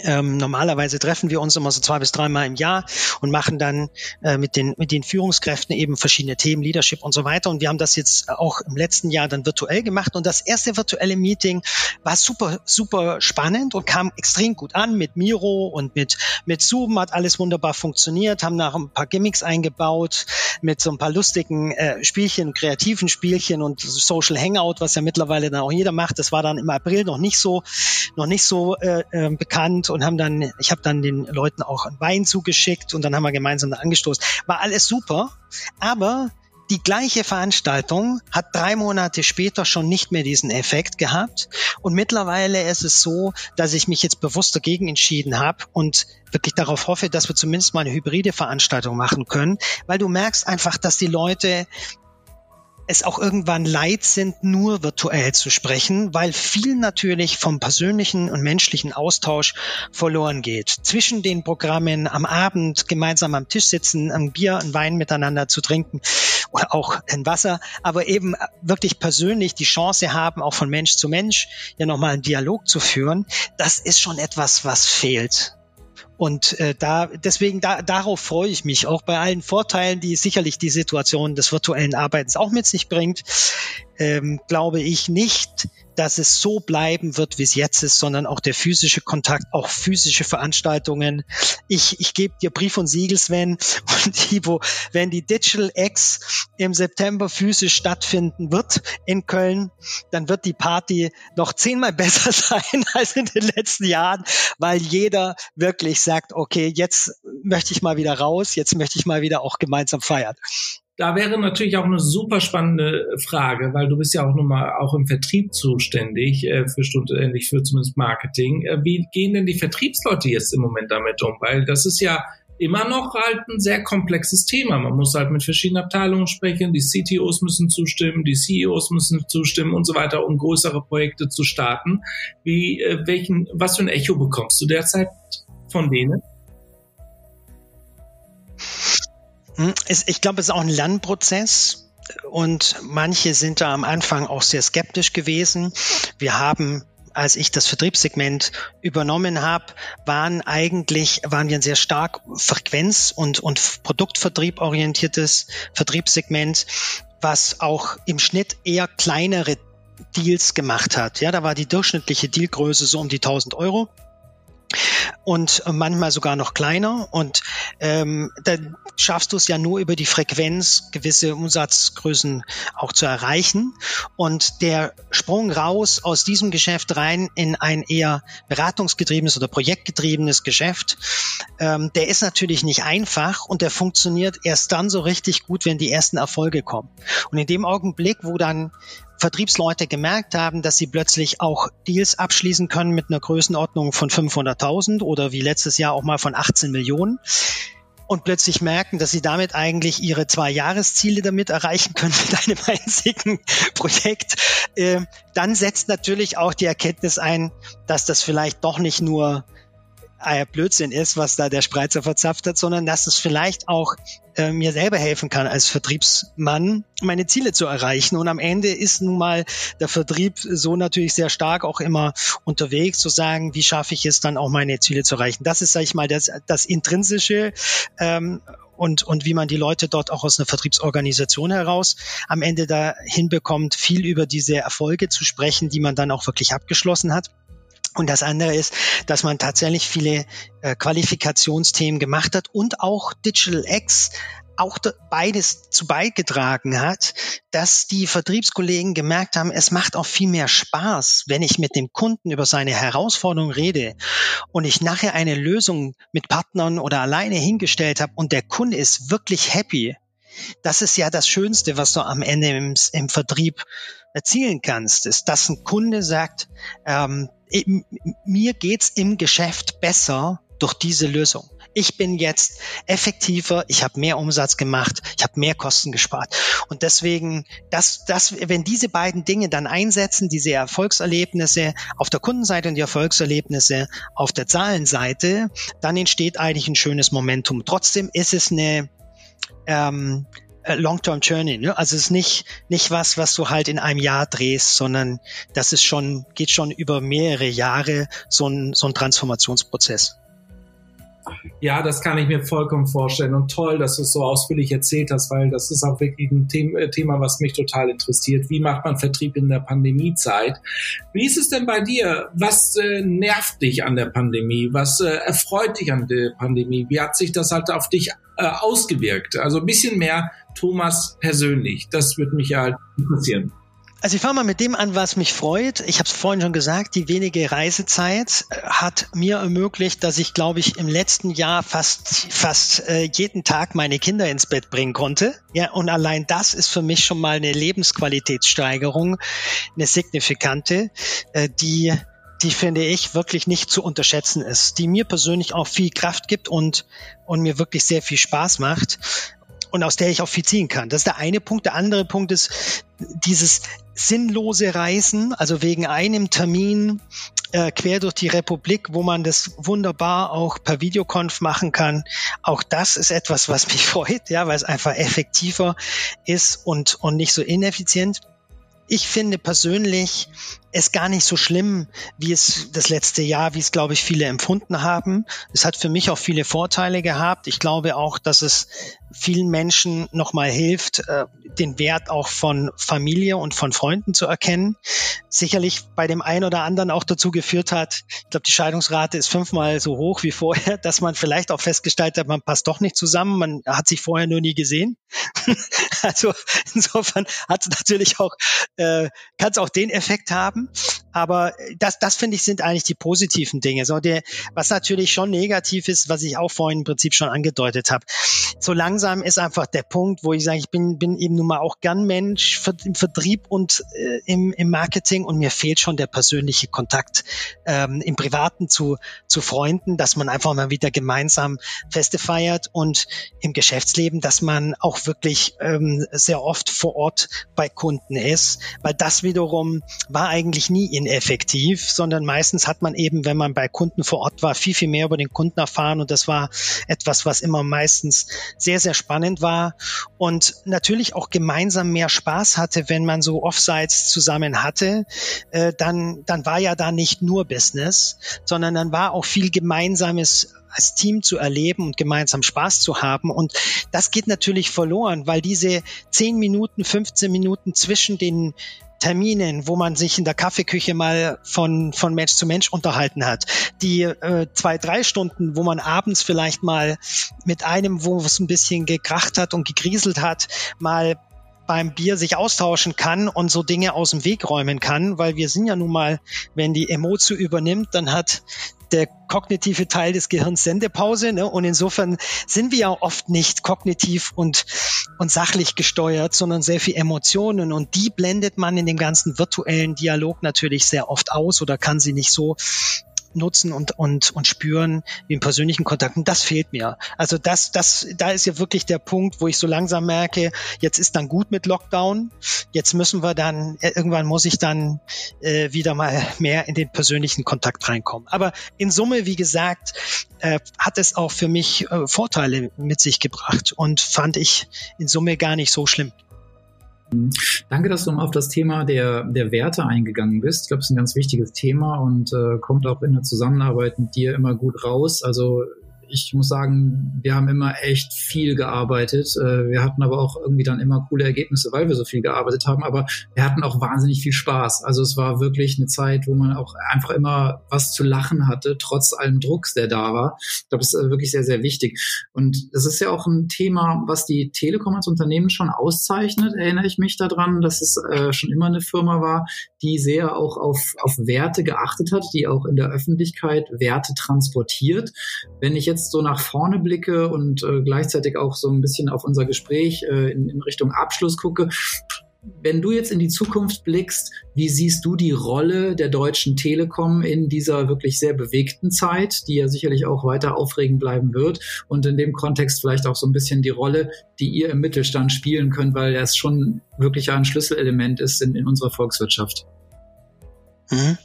ähm, normalerweise treffen wir uns immer so zwei bis dreimal im Jahr und machen dann äh, mit, den, mit den Führungskräften eben verschiedene Themen, Leadership und so weiter. Und wir haben das jetzt auch im letzten Jahr dann virtuell gemacht. Und das erste virtuelle Meeting war super, super spannend und kam extrem gut an mit Miro und mit, mit Zoom hat alles wunderbar funktioniert, haben nach ein paar Gimmicks eingebaut mit so ein paar lustigen äh, Spielchen, kreativen Spielchen und Social Hangout, was ja mittlerweile dann auch jeder macht. Das war dann im April noch nicht so, noch nicht so äh, äh, bekannt und haben dann, ich habe dann den Leuten auch einen Wein zugeschickt und dann haben wir gemeinsam da angestoßen. War alles super, aber die gleiche Veranstaltung hat drei Monate später schon nicht mehr diesen Effekt gehabt. Und mittlerweile ist es so, dass ich mich jetzt bewusst dagegen entschieden habe und wirklich darauf hoffe, dass wir zumindest mal eine hybride Veranstaltung machen können, weil du merkst einfach, dass die Leute es auch irgendwann leid sind, nur virtuell zu sprechen, weil viel natürlich vom persönlichen und menschlichen Austausch verloren geht. Zwischen den Programmen am Abend gemeinsam am Tisch sitzen, ein Bier, ein Wein miteinander zu trinken oder auch ein Wasser, aber eben wirklich persönlich die Chance haben, auch von Mensch zu Mensch ja nochmal einen Dialog zu führen, das ist schon etwas, was fehlt. Und äh, da deswegen da, darauf freue ich mich auch bei allen Vorteilen, die sicherlich die Situation des virtuellen Arbeitens auch mit sich bringt. Ähm, glaube ich nicht, dass es so bleiben wird, wie es jetzt ist, sondern auch der physische Kontakt, auch physische Veranstaltungen. Ich, ich gebe dir Brief und Siegel, Sven und Ivo, wenn die Digital X im September physisch stattfinden wird in Köln, dann wird die Party noch zehnmal besser sein als in den letzten Jahren, weil jeder wirklich sagt, okay, jetzt möchte ich mal wieder raus, jetzt möchte ich mal wieder auch gemeinsam feiern. Da wäre natürlich auch eine super spannende Frage, weil du bist ja auch nun mal auch im Vertrieb zuständig, äh, für stundendlich für zumindest Marketing. Äh, wie gehen denn die Vertriebsleute jetzt im Moment damit um? Weil das ist ja immer noch halt ein sehr komplexes Thema. Man muss halt mit verschiedenen Abteilungen sprechen, die CTOs müssen zustimmen, die CEOs müssen zustimmen und so weiter, um größere Projekte zu starten. Wie, äh, welchen, was für ein Echo bekommst du derzeit von denen? Hm, ich glaube, es ist auch ein Lernprozess und manche sind da am Anfang auch sehr skeptisch gewesen. Wir haben als ich das Vertriebssegment übernommen habe, waren eigentlich, waren wir ein sehr stark Frequenz- und, und Produktvertrieb orientiertes Vertriebssegment, was auch im Schnitt eher kleinere Deals gemacht hat. Ja, da war die durchschnittliche Dealgröße so um die 1000 Euro und manchmal sogar noch kleiner. Und ähm, dann schaffst du es ja nur über die Frequenz, gewisse Umsatzgrößen auch zu erreichen. Und der Sprung raus aus diesem Geschäft rein in ein eher beratungsgetriebenes oder projektgetriebenes Geschäft, ähm, der ist natürlich nicht einfach und der funktioniert erst dann so richtig gut, wenn die ersten Erfolge kommen. Und in dem Augenblick, wo dann Vertriebsleute gemerkt haben, dass sie plötzlich auch Deals abschließen können mit einer Größenordnung von 500.000 oder wie letztes Jahr auch mal von 18 Millionen und plötzlich merken, dass sie damit eigentlich ihre zwei Jahresziele damit erreichen können mit einem einzigen Projekt, äh, dann setzt natürlich auch die Erkenntnis ein, dass das vielleicht doch nicht nur Blödsinn ist, was da der Spreizer verzapft hat, sondern dass es vielleicht auch äh, mir selber helfen kann als Vertriebsmann, meine Ziele zu erreichen. Und am Ende ist nun mal der Vertrieb so natürlich sehr stark auch immer unterwegs, zu sagen, wie schaffe ich es dann auch meine Ziele zu erreichen. Das ist, sage ich mal, das, das Intrinsische. Ähm, und, und wie man die Leute dort auch aus einer Vertriebsorganisation heraus am Ende da hinbekommt, viel über diese Erfolge zu sprechen, die man dann auch wirklich abgeschlossen hat. Und das andere ist, dass man tatsächlich viele äh, Qualifikationsthemen gemacht hat und auch Digital X auch beides zu beigetragen hat, dass die Vertriebskollegen gemerkt haben, es macht auch viel mehr Spaß, wenn ich mit dem Kunden über seine Herausforderung rede und ich nachher eine Lösung mit Partnern oder alleine hingestellt habe und der Kunde ist wirklich happy. Das ist ja das Schönste, was du am Ende im, im Vertrieb erzielen kannst, ist, dass ein Kunde sagt, ähm, mir geht's im Geschäft besser durch diese Lösung. Ich bin jetzt effektiver, ich habe mehr Umsatz gemacht, ich habe mehr Kosten gespart. Und deswegen, das, das, wenn diese beiden Dinge dann einsetzen, diese Erfolgserlebnisse auf der Kundenseite und die Erfolgserlebnisse auf der Zahlenseite, dann entsteht eigentlich ein schönes Momentum. Trotzdem ist es eine ähm, äh, Long-Term Journey. Ne? Also es ist nicht, nicht was, was du halt in einem Jahr drehst, sondern das ist schon, geht schon über mehrere Jahre so ein, so ein Transformationsprozess. Ja, das kann ich mir vollkommen vorstellen und toll, dass du es so ausführlich erzählt hast, weil das ist auch wirklich ein äh, Thema, was mich total interessiert. Wie macht man Vertrieb in der Pandemiezeit? Wie ist es denn bei dir? Was äh, nervt dich an der Pandemie? Was äh, erfreut dich an der Pandemie? Wie hat sich das halt auf dich äh, ausgewirkt? Also ein bisschen mehr Thomas persönlich. Das würde mich ja halt interessieren. Also ich fange mal mit dem an, was mich freut. Ich habe es vorhin schon gesagt, die wenige Reisezeit äh, hat mir ermöglicht, dass ich, glaube ich, im letzten Jahr fast fast äh, jeden Tag meine Kinder ins Bett bringen konnte. Ja, und allein das ist für mich schon mal eine Lebensqualitätssteigerung, eine signifikante, äh, die die finde ich wirklich nicht zu unterschätzen ist, die mir persönlich auch viel Kraft gibt und und mir wirklich sehr viel Spaß macht und aus der ich auch viel ziehen kann. Das ist der eine Punkt. Der andere Punkt ist dieses sinnlose Reisen, also wegen einem Termin äh, quer durch die Republik, wo man das wunderbar auch per Videokonf machen kann. Auch das ist etwas, was mich freut, ja, weil es einfach effektiver ist und, und nicht so ineffizient. Ich finde persönlich es gar nicht so schlimm, wie es das letzte Jahr, wie es, glaube ich, viele empfunden haben. Es hat für mich auch viele Vorteile gehabt. Ich glaube auch, dass es vielen Menschen nochmal hilft, äh, den Wert auch von Familie und von Freunden zu erkennen. Sicherlich bei dem einen oder anderen auch dazu geführt hat, ich glaube, die Scheidungsrate ist fünfmal so hoch wie vorher, dass man vielleicht auch festgestellt hat, man passt doch nicht zusammen, man hat sich vorher nur nie gesehen. also insofern hat es natürlich auch, äh, kann es auch den Effekt haben haben. Aber das, das finde ich, sind eigentlich die positiven Dinge. So der, was natürlich schon negativ ist, was ich auch vorhin im Prinzip schon angedeutet habe. So langsam ist einfach der Punkt, wo ich sage, ich bin, bin eben nun mal auch gern Mensch für, im Vertrieb und äh, im, im Marketing und mir fehlt schon der persönliche Kontakt ähm, im Privaten zu, zu Freunden, dass man einfach mal wieder gemeinsam Feste feiert und im Geschäftsleben, dass man auch wirklich ähm, sehr oft vor Ort bei Kunden ist, weil das wiederum war eigentlich eigentlich nie ineffektiv, sondern meistens hat man eben, wenn man bei Kunden vor Ort war, viel, viel mehr über den Kunden erfahren und das war etwas, was immer meistens sehr, sehr spannend war und natürlich auch gemeinsam mehr Spaß hatte, wenn man so Offsites zusammen hatte, äh, dann, dann war ja da nicht nur Business, sondern dann war auch viel Gemeinsames als Team zu erleben und gemeinsam Spaß zu haben. Und das geht natürlich verloren, weil diese 10 Minuten, 15 Minuten zwischen den Terminen, wo man sich in der Kaffeeküche mal von, von Mensch zu Mensch unterhalten hat. Die äh, zwei, drei Stunden, wo man abends vielleicht mal mit einem, wo es ein bisschen gekracht hat und gegrieselt hat, mal beim Bier sich austauschen kann und so Dinge aus dem Weg räumen kann, weil wir sind ja nun mal, wenn die Emotio übernimmt, dann hat der kognitive Teil des Gehirns Sendepause. Ne? Und insofern sind wir ja oft nicht kognitiv und, und sachlich gesteuert, sondern sehr viel Emotionen. Und die blendet man in dem ganzen virtuellen Dialog natürlich sehr oft aus oder kann sie nicht so nutzen und, und, und spüren wie im persönlichen Kontakt. Und das fehlt mir. Also das, das, da ist ja wirklich der Punkt, wo ich so langsam merke, jetzt ist dann gut mit Lockdown. Jetzt müssen wir dann, äh, irgendwann muss ich dann äh, wieder mal mehr in den persönlichen Kontakt reinkommen. Aber in Summe, wie gesagt, äh, hat es auch für mich äh, Vorteile mit sich gebracht und fand ich in Summe gar nicht so schlimm. Danke, dass du auf das Thema der, der Werte eingegangen bist. Ich glaube, es ist ein ganz wichtiges Thema und äh, kommt auch in der Zusammenarbeit mit dir immer gut raus. Also ich muss sagen, wir haben immer echt viel gearbeitet. Äh, wir hatten aber auch irgendwie dann immer coole Ergebnisse, weil wir so viel gearbeitet haben. Aber wir hatten auch wahnsinnig viel Spaß. Also es war wirklich eine Zeit, wo man auch einfach immer was zu lachen hatte, trotz allem Drucks, der da war. Ich glaube, das ist wirklich sehr, sehr wichtig. Und es ist ja auch ein Thema, was die Telekom als Unternehmen schon auszeichnet, erinnere ich mich daran, dass es äh, schon immer eine Firma war, die sehr auch auf, auf Werte geachtet hat, die auch in der Öffentlichkeit Werte transportiert. Wenn ich jetzt so nach vorne blicke und äh, gleichzeitig auch so ein bisschen auf unser Gespräch äh, in, in Richtung Abschluss gucke, wenn du jetzt in die Zukunft blickst, wie siehst du die Rolle der Deutschen Telekom in dieser wirklich sehr bewegten Zeit, die ja sicherlich auch weiter aufregend bleiben wird und in dem Kontext vielleicht auch so ein bisschen die Rolle, die ihr im Mittelstand spielen könnt, weil das schon wirklich ein Schlüsselelement ist in, in unserer Volkswirtschaft? Mhm.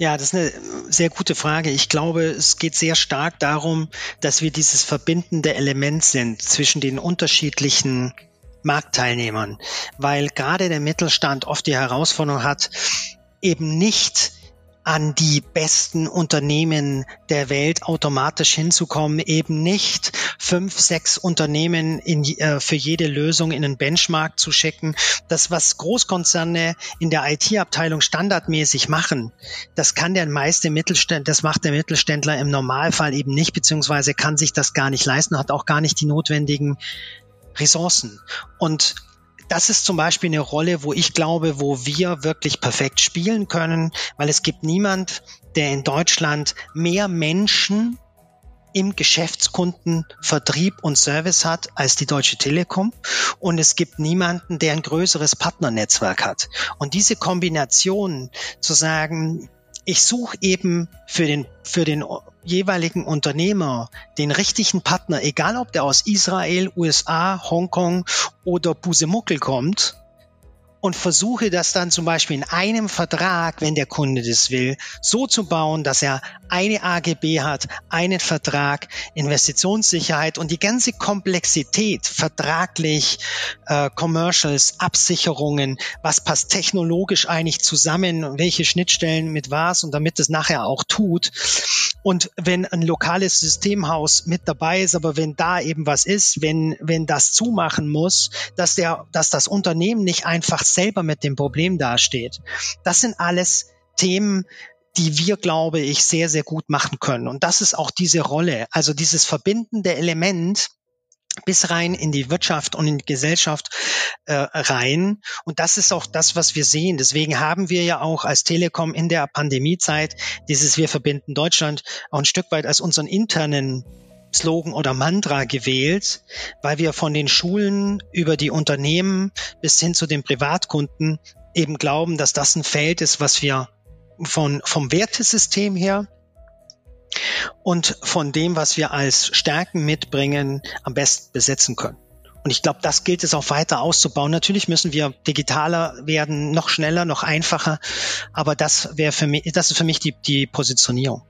Ja, das ist eine sehr gute Frage. Ich glaube, es geht sehr stark darum, dass wir dieses verbindende Element sind zwischen den unterschiedlichen Marktteilnehmern, weil gerade der Mittelstand oft die Herausforderung hat, eben nicht an die besten Unternehmen der Welt automatisch hinzukommen, eben nicht fünf, sechs Unternehmen in, äh, für jede Lösung in einen Benchmark zu schicken. Das, was Großkonzerne in der IT-Abteilung standardmäßig machen, das kann der meiste Mittelständler, das macht der Mittelständler im Normalfall eben nicht, beziehungsweise kann sich das gar nicht leisten, hat auch gar nicht die notwendigen Ressourcen. Und das ist zum Beispiel eine Rolle, wo ich glaube, wo wir wirklich perfekt spielen können, weil es gibt niemand, der in Deutschland mehr Menschen im Geschäftskunden Vertrieb und Service hat als die Deutsche Telekom und es gibt niemanden, der ein größeres Partnernetzwerk hat. Und diese Kombination zu sagen, ich suche eben für den, für den jeweiligen Unternehmer den richtigen Partner, egal ob der aus Israel, USA, Hongkong oder Busemuckel kommt, und versuche das dann zum Beispiel in einem Vertrag, wenn der Kunde das will, so zu bauen, dass er eine AGB hat, einen Vertrag, Investitionssicherheit und die ganze Komplexität vertraglich, äh, Commercials, Absicherungen, was passt technologisch eigentlich zusammen, welche Schnittstellen mit was und damit es nachher auch tut. Und wenn ein lokales Systemhaus mit dabei ist, aber wenn da eben was ist, wenn, wenn das zumachen muss, dass der, dass das Unternehmen nicht einfach selber mit dem Problem dasteht. Das sind alles Themen, die wir, glaube ich, sehr, sehr gut machen können. Und das ist auch diese Rolle, also dieses verbindende Element, bis rein in die Wirtschaft und in die Gesellschaft äh, rein. Und das ist auch das, was wir sehen. Deswegen haben wir ja auch als Telekom in der Pandemiezeit dieses Wir verbinden Deutschland auch ein Stück weit als unseren internen Slogan oder Mantra gewählt, weil wir von den Schulen über die Unternehmen bis hin zu den Privatkunden eben glauben, dass das ein Feld ist, was wir von, vom Wertesystem her und von dem, was wir als Stärken mitbringen, am besten besetzen können. Und ich glaube, das gilt es auch weiter auszubauen. Natürlich müssen wir digitaler werden, noch schneller, noch einfacher. Aber das wäre für mich, das ist für mich die, die Positionierung.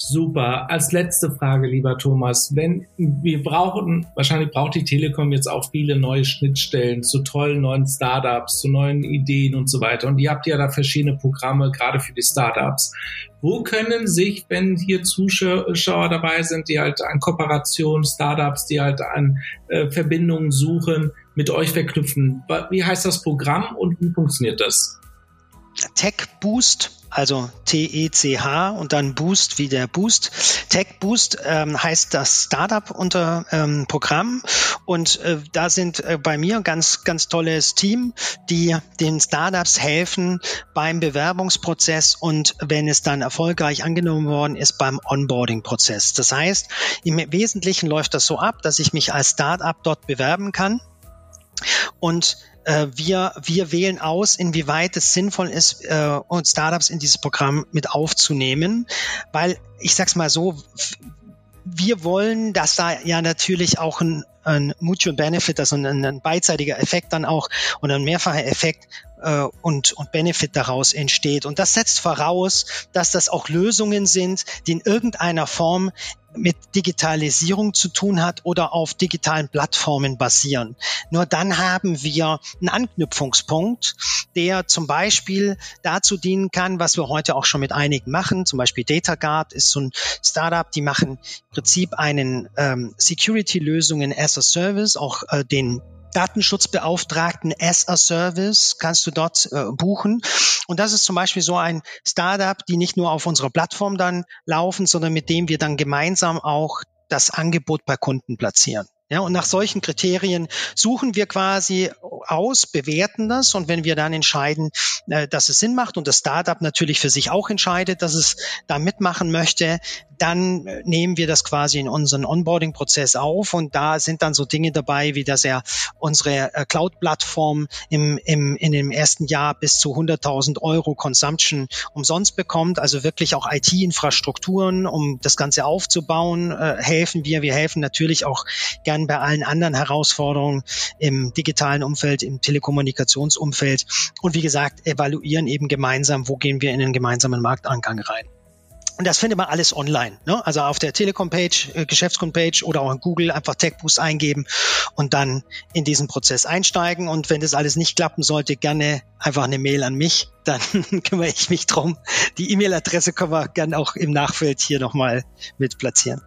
Super. Als letzte Frage, lieber Thomas, wenn wir brauchen, wahrscheinlich braucht die Telekom jetzt auch viele neue Schnittstellen zu tollen neuen Startups, zu neuen Ideen und so weiter. Und ihr habt ja da verschiedene Programme, gerade für die Startups. Wo können sich, wenn hier Zuschauer dabei sind, die halt an Kooperation, Startups, die halt an äh, Verbindungen suchen, mit euch verknüpfen? Wie heißt das Programm und wie funktioniert das? Tech Boost also T-E-C-H und dann Boost wie der Boost. Tech Boost ähm, heißt das Startup unter ähm, Programm und äh, da sind äh, bei mir ganz ganz tolles Team, die den Startups helfen beim Bewerbungsprozess und wenn es dann erfolgreich angenommen worden ist beim Onboarding-Prozess. Das heißt, im Wesentlichen läuft das so ab, dass ich mich als Startup dort bewerben kann und wir, wir wählen aus, inwieweit es sinnvoll ist, äh, uns Startups in dieses Programm mit aufzunehmen, weil ich sag's mal so, wir wollen, dass da ja natürlich auch ein, ein Mutual Benefit, also ein, ein beidseitiger Effekt dann auch und ein mehrfacher Effekt äh, und, und Benefit daraus entsteht. Und das setzt voraus, dass das auch Lösungen sind, die in irgendeiner Form mit Digitalisierung zu tun hat oder auf digitalen Plattformen basieren. Nur dann haben wir einen Anknüpfungspunkt, der zum Beispiel dazu dienen kann, was wir heute auch schon mit einigen machen. Zum Beispiel DataGuard ist so ein Startup, die machen im Prinzip einen ähm, Security-Lösungen as a Service, auch äh, den Datenschutzbeauftragten as a Service kannst du dort äh, buchen. Und das ist zum Beispiel so ein Startup, die nicht nur auf unserer Plattform dann laufen, sondern mit dem wir dann gemeinsam auch das Angebot bei Kunden platzieren. Ja, und nach solchen Kriterien suchen wir quasi aus, bewerten das. Und wenn wir dann entscheiden, äh, dass es Sinn macht und das Startup natürlich für sich auch entscheidet, dass es da mitmachen möchte, dann äh, nehmen wir das quasi in unseren Onboarding-Prozess auf. Und da sind dann so Dinge dabei, wie dass er unsere äh, Cloud-Plattform im, im, in dem ersten Jahr bis zu 100.000 Euro Consumption umsonst bekommt, also wirklich auch IT-Infrastrukturen, um das Ganze aufzubauen, helfen wir. Wir helfen natürlich auch gern bei allen anderen Herausforderungen im digitalen Umfeld, im Telekommunikationsumfeld und wie gesagt, evaluieren eben gemeinsam, wo gehen wir in den gemeinsamen Marktangang rein. Und das findet man alles online. Ne? Also auf der Telekom-Page, äh, Geschäftskund-Page oder auch in Google einfach TechBoost eingeben und dann in diesen Prozess einsteigen. Und wenn das alles nicht klappen sollte, gerne einfach eine Mail an mich. Dann kümmere ich mich drum. Die E-Mail-Adresse können wir gerne auch im Nachfeld hier nochmal mit platzieren.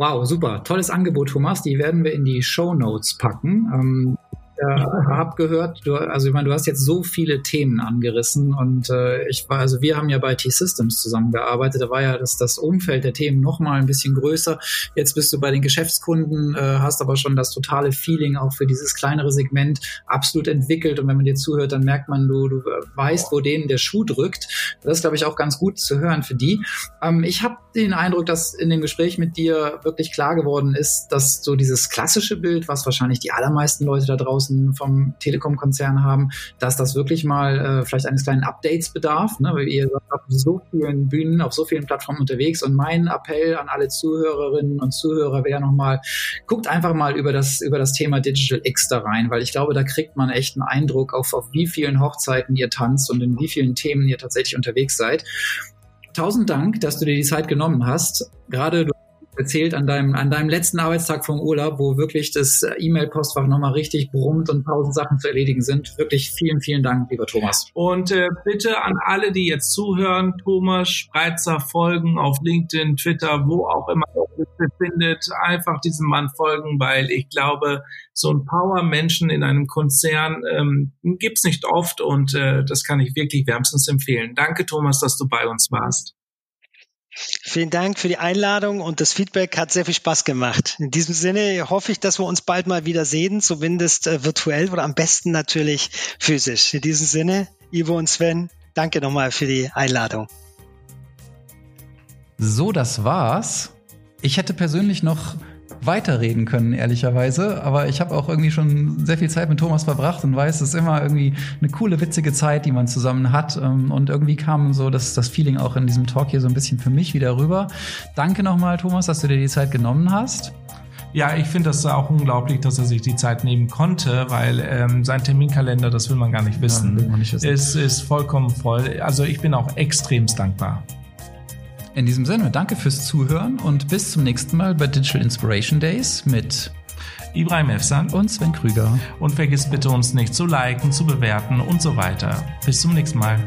Wow, super. Tolles Angebot, Thomas. Die werden wir in die Show Notes packen. Ähm äh, habe gehört, du, also ich meine, du hast jetzt so viele Themen angerissen und äh, ich war, also wir haben ja bei T-Systems zusammengearbeitet, da war ja das, das Umfeld der Themen noch mal ein bisschen größer. Jetzt bist du bei den Geschäftskunden, äh, hast aber schon das totale Feeling auch für dieses kleinere Segment absolut entwickelt und wenn man dir zuhört, dann merkt man, du, du weißt, wo denen der Schuh drückt. Das ist, glaube ich, auch ganz gut zu hören für die. Ähm, ich habe den Eindruck, dass in dem Gespräch mit dir wirklich klar geworden ist, dass so dieses klassische Bild, was wahrscheinlich die allermeisten Leute da draußen draußen vom Telekom-Konzern haben, dass das wirklich mal äh, vielleicht eines kleinen Updates bedarf. Ne? Weil ihr seid auf so vielen Bühnen, auf so vielen Plattformen unterwegs. Und mein Appell an alle Zuhörerinnen und Zuhörer wäre nochmal, guckt einfach mal über das, über das Thema Digital X da rein, weil ich glaube, da kriegt man echt einen Eindruck auf, auf wie vielen Hochzeiten ihr tanzt und in wie vielen Themen ihr tatsächlich unterwegs seid. Tausend Dank, dass du dir die Zeit genommen hast. Gerade du erzählt an deinem, an deinem letzten Arbeitstag vom Urlaub, wo wirklich das E-Mail-Postfach nochmal richtig brummt und tausend Sachen zu erledigen sind. Wirklich vielen, vielen Dank, lieber Thomas. Und äh, bitte an alle, die jetzt zuhören, Thomas Spreitzer folgen auf LinkedIn, Twitter, wo auch immer ihr befindet, einfach diesem Mann folgen, weil ich glaube, so ein Power-Menschen in einem Konzern ähm, gibt's nicht oft und äh, das kann ich wirklich wärmstens empfehlen. Danke, Thomas, dass du bei uns warst. Vielen Dank für die Einladung und das Feedback hat sehr viel Spaß gemacht. In diesem Sinne hoffe ich, dass wir uns bald mal wieder sehen, zumindest äh, virtuell oder am besten natürlich physisch. In diesem Sinne, Ivo und Sven, danke nochmal für die Einladung. So, das war's. Ich hätte persönlich noch weiterreden können, ehrlicherweise. Aber ich habe auch irgendwie schon sehr viel Zeit mit Thomas verbracht und weiß, es ist immer irgendwie eine coole, witzige Zeit, die man zusammen hat. Ähm, und irgendwie kam so das, das Feeling auch in diesem Talk hier so ein bisschen für mich wieder rüber. Danke nochmal, Thomas, dass du dir die Zeit genommen hast. Ja, ich finde das auch unglaublich, dass er sich die Zeit nehmen konnte, weil ähm, sein Terminkalender, das will man gar nicht wissen, ja, nicht wissen. Ist, ist vollkommen voll. Also ich bin auch extremst dankbar. In diesem Sinne, danke fürs Zuhören und bis zum nächsten Mal bei Digital Inspiration Days mit Ibrahim Efsan und Sven Krüger. Und vergiss bitte uns nicht zu liken, zu bewerten und so weiter. Bis zum nächsten Mal.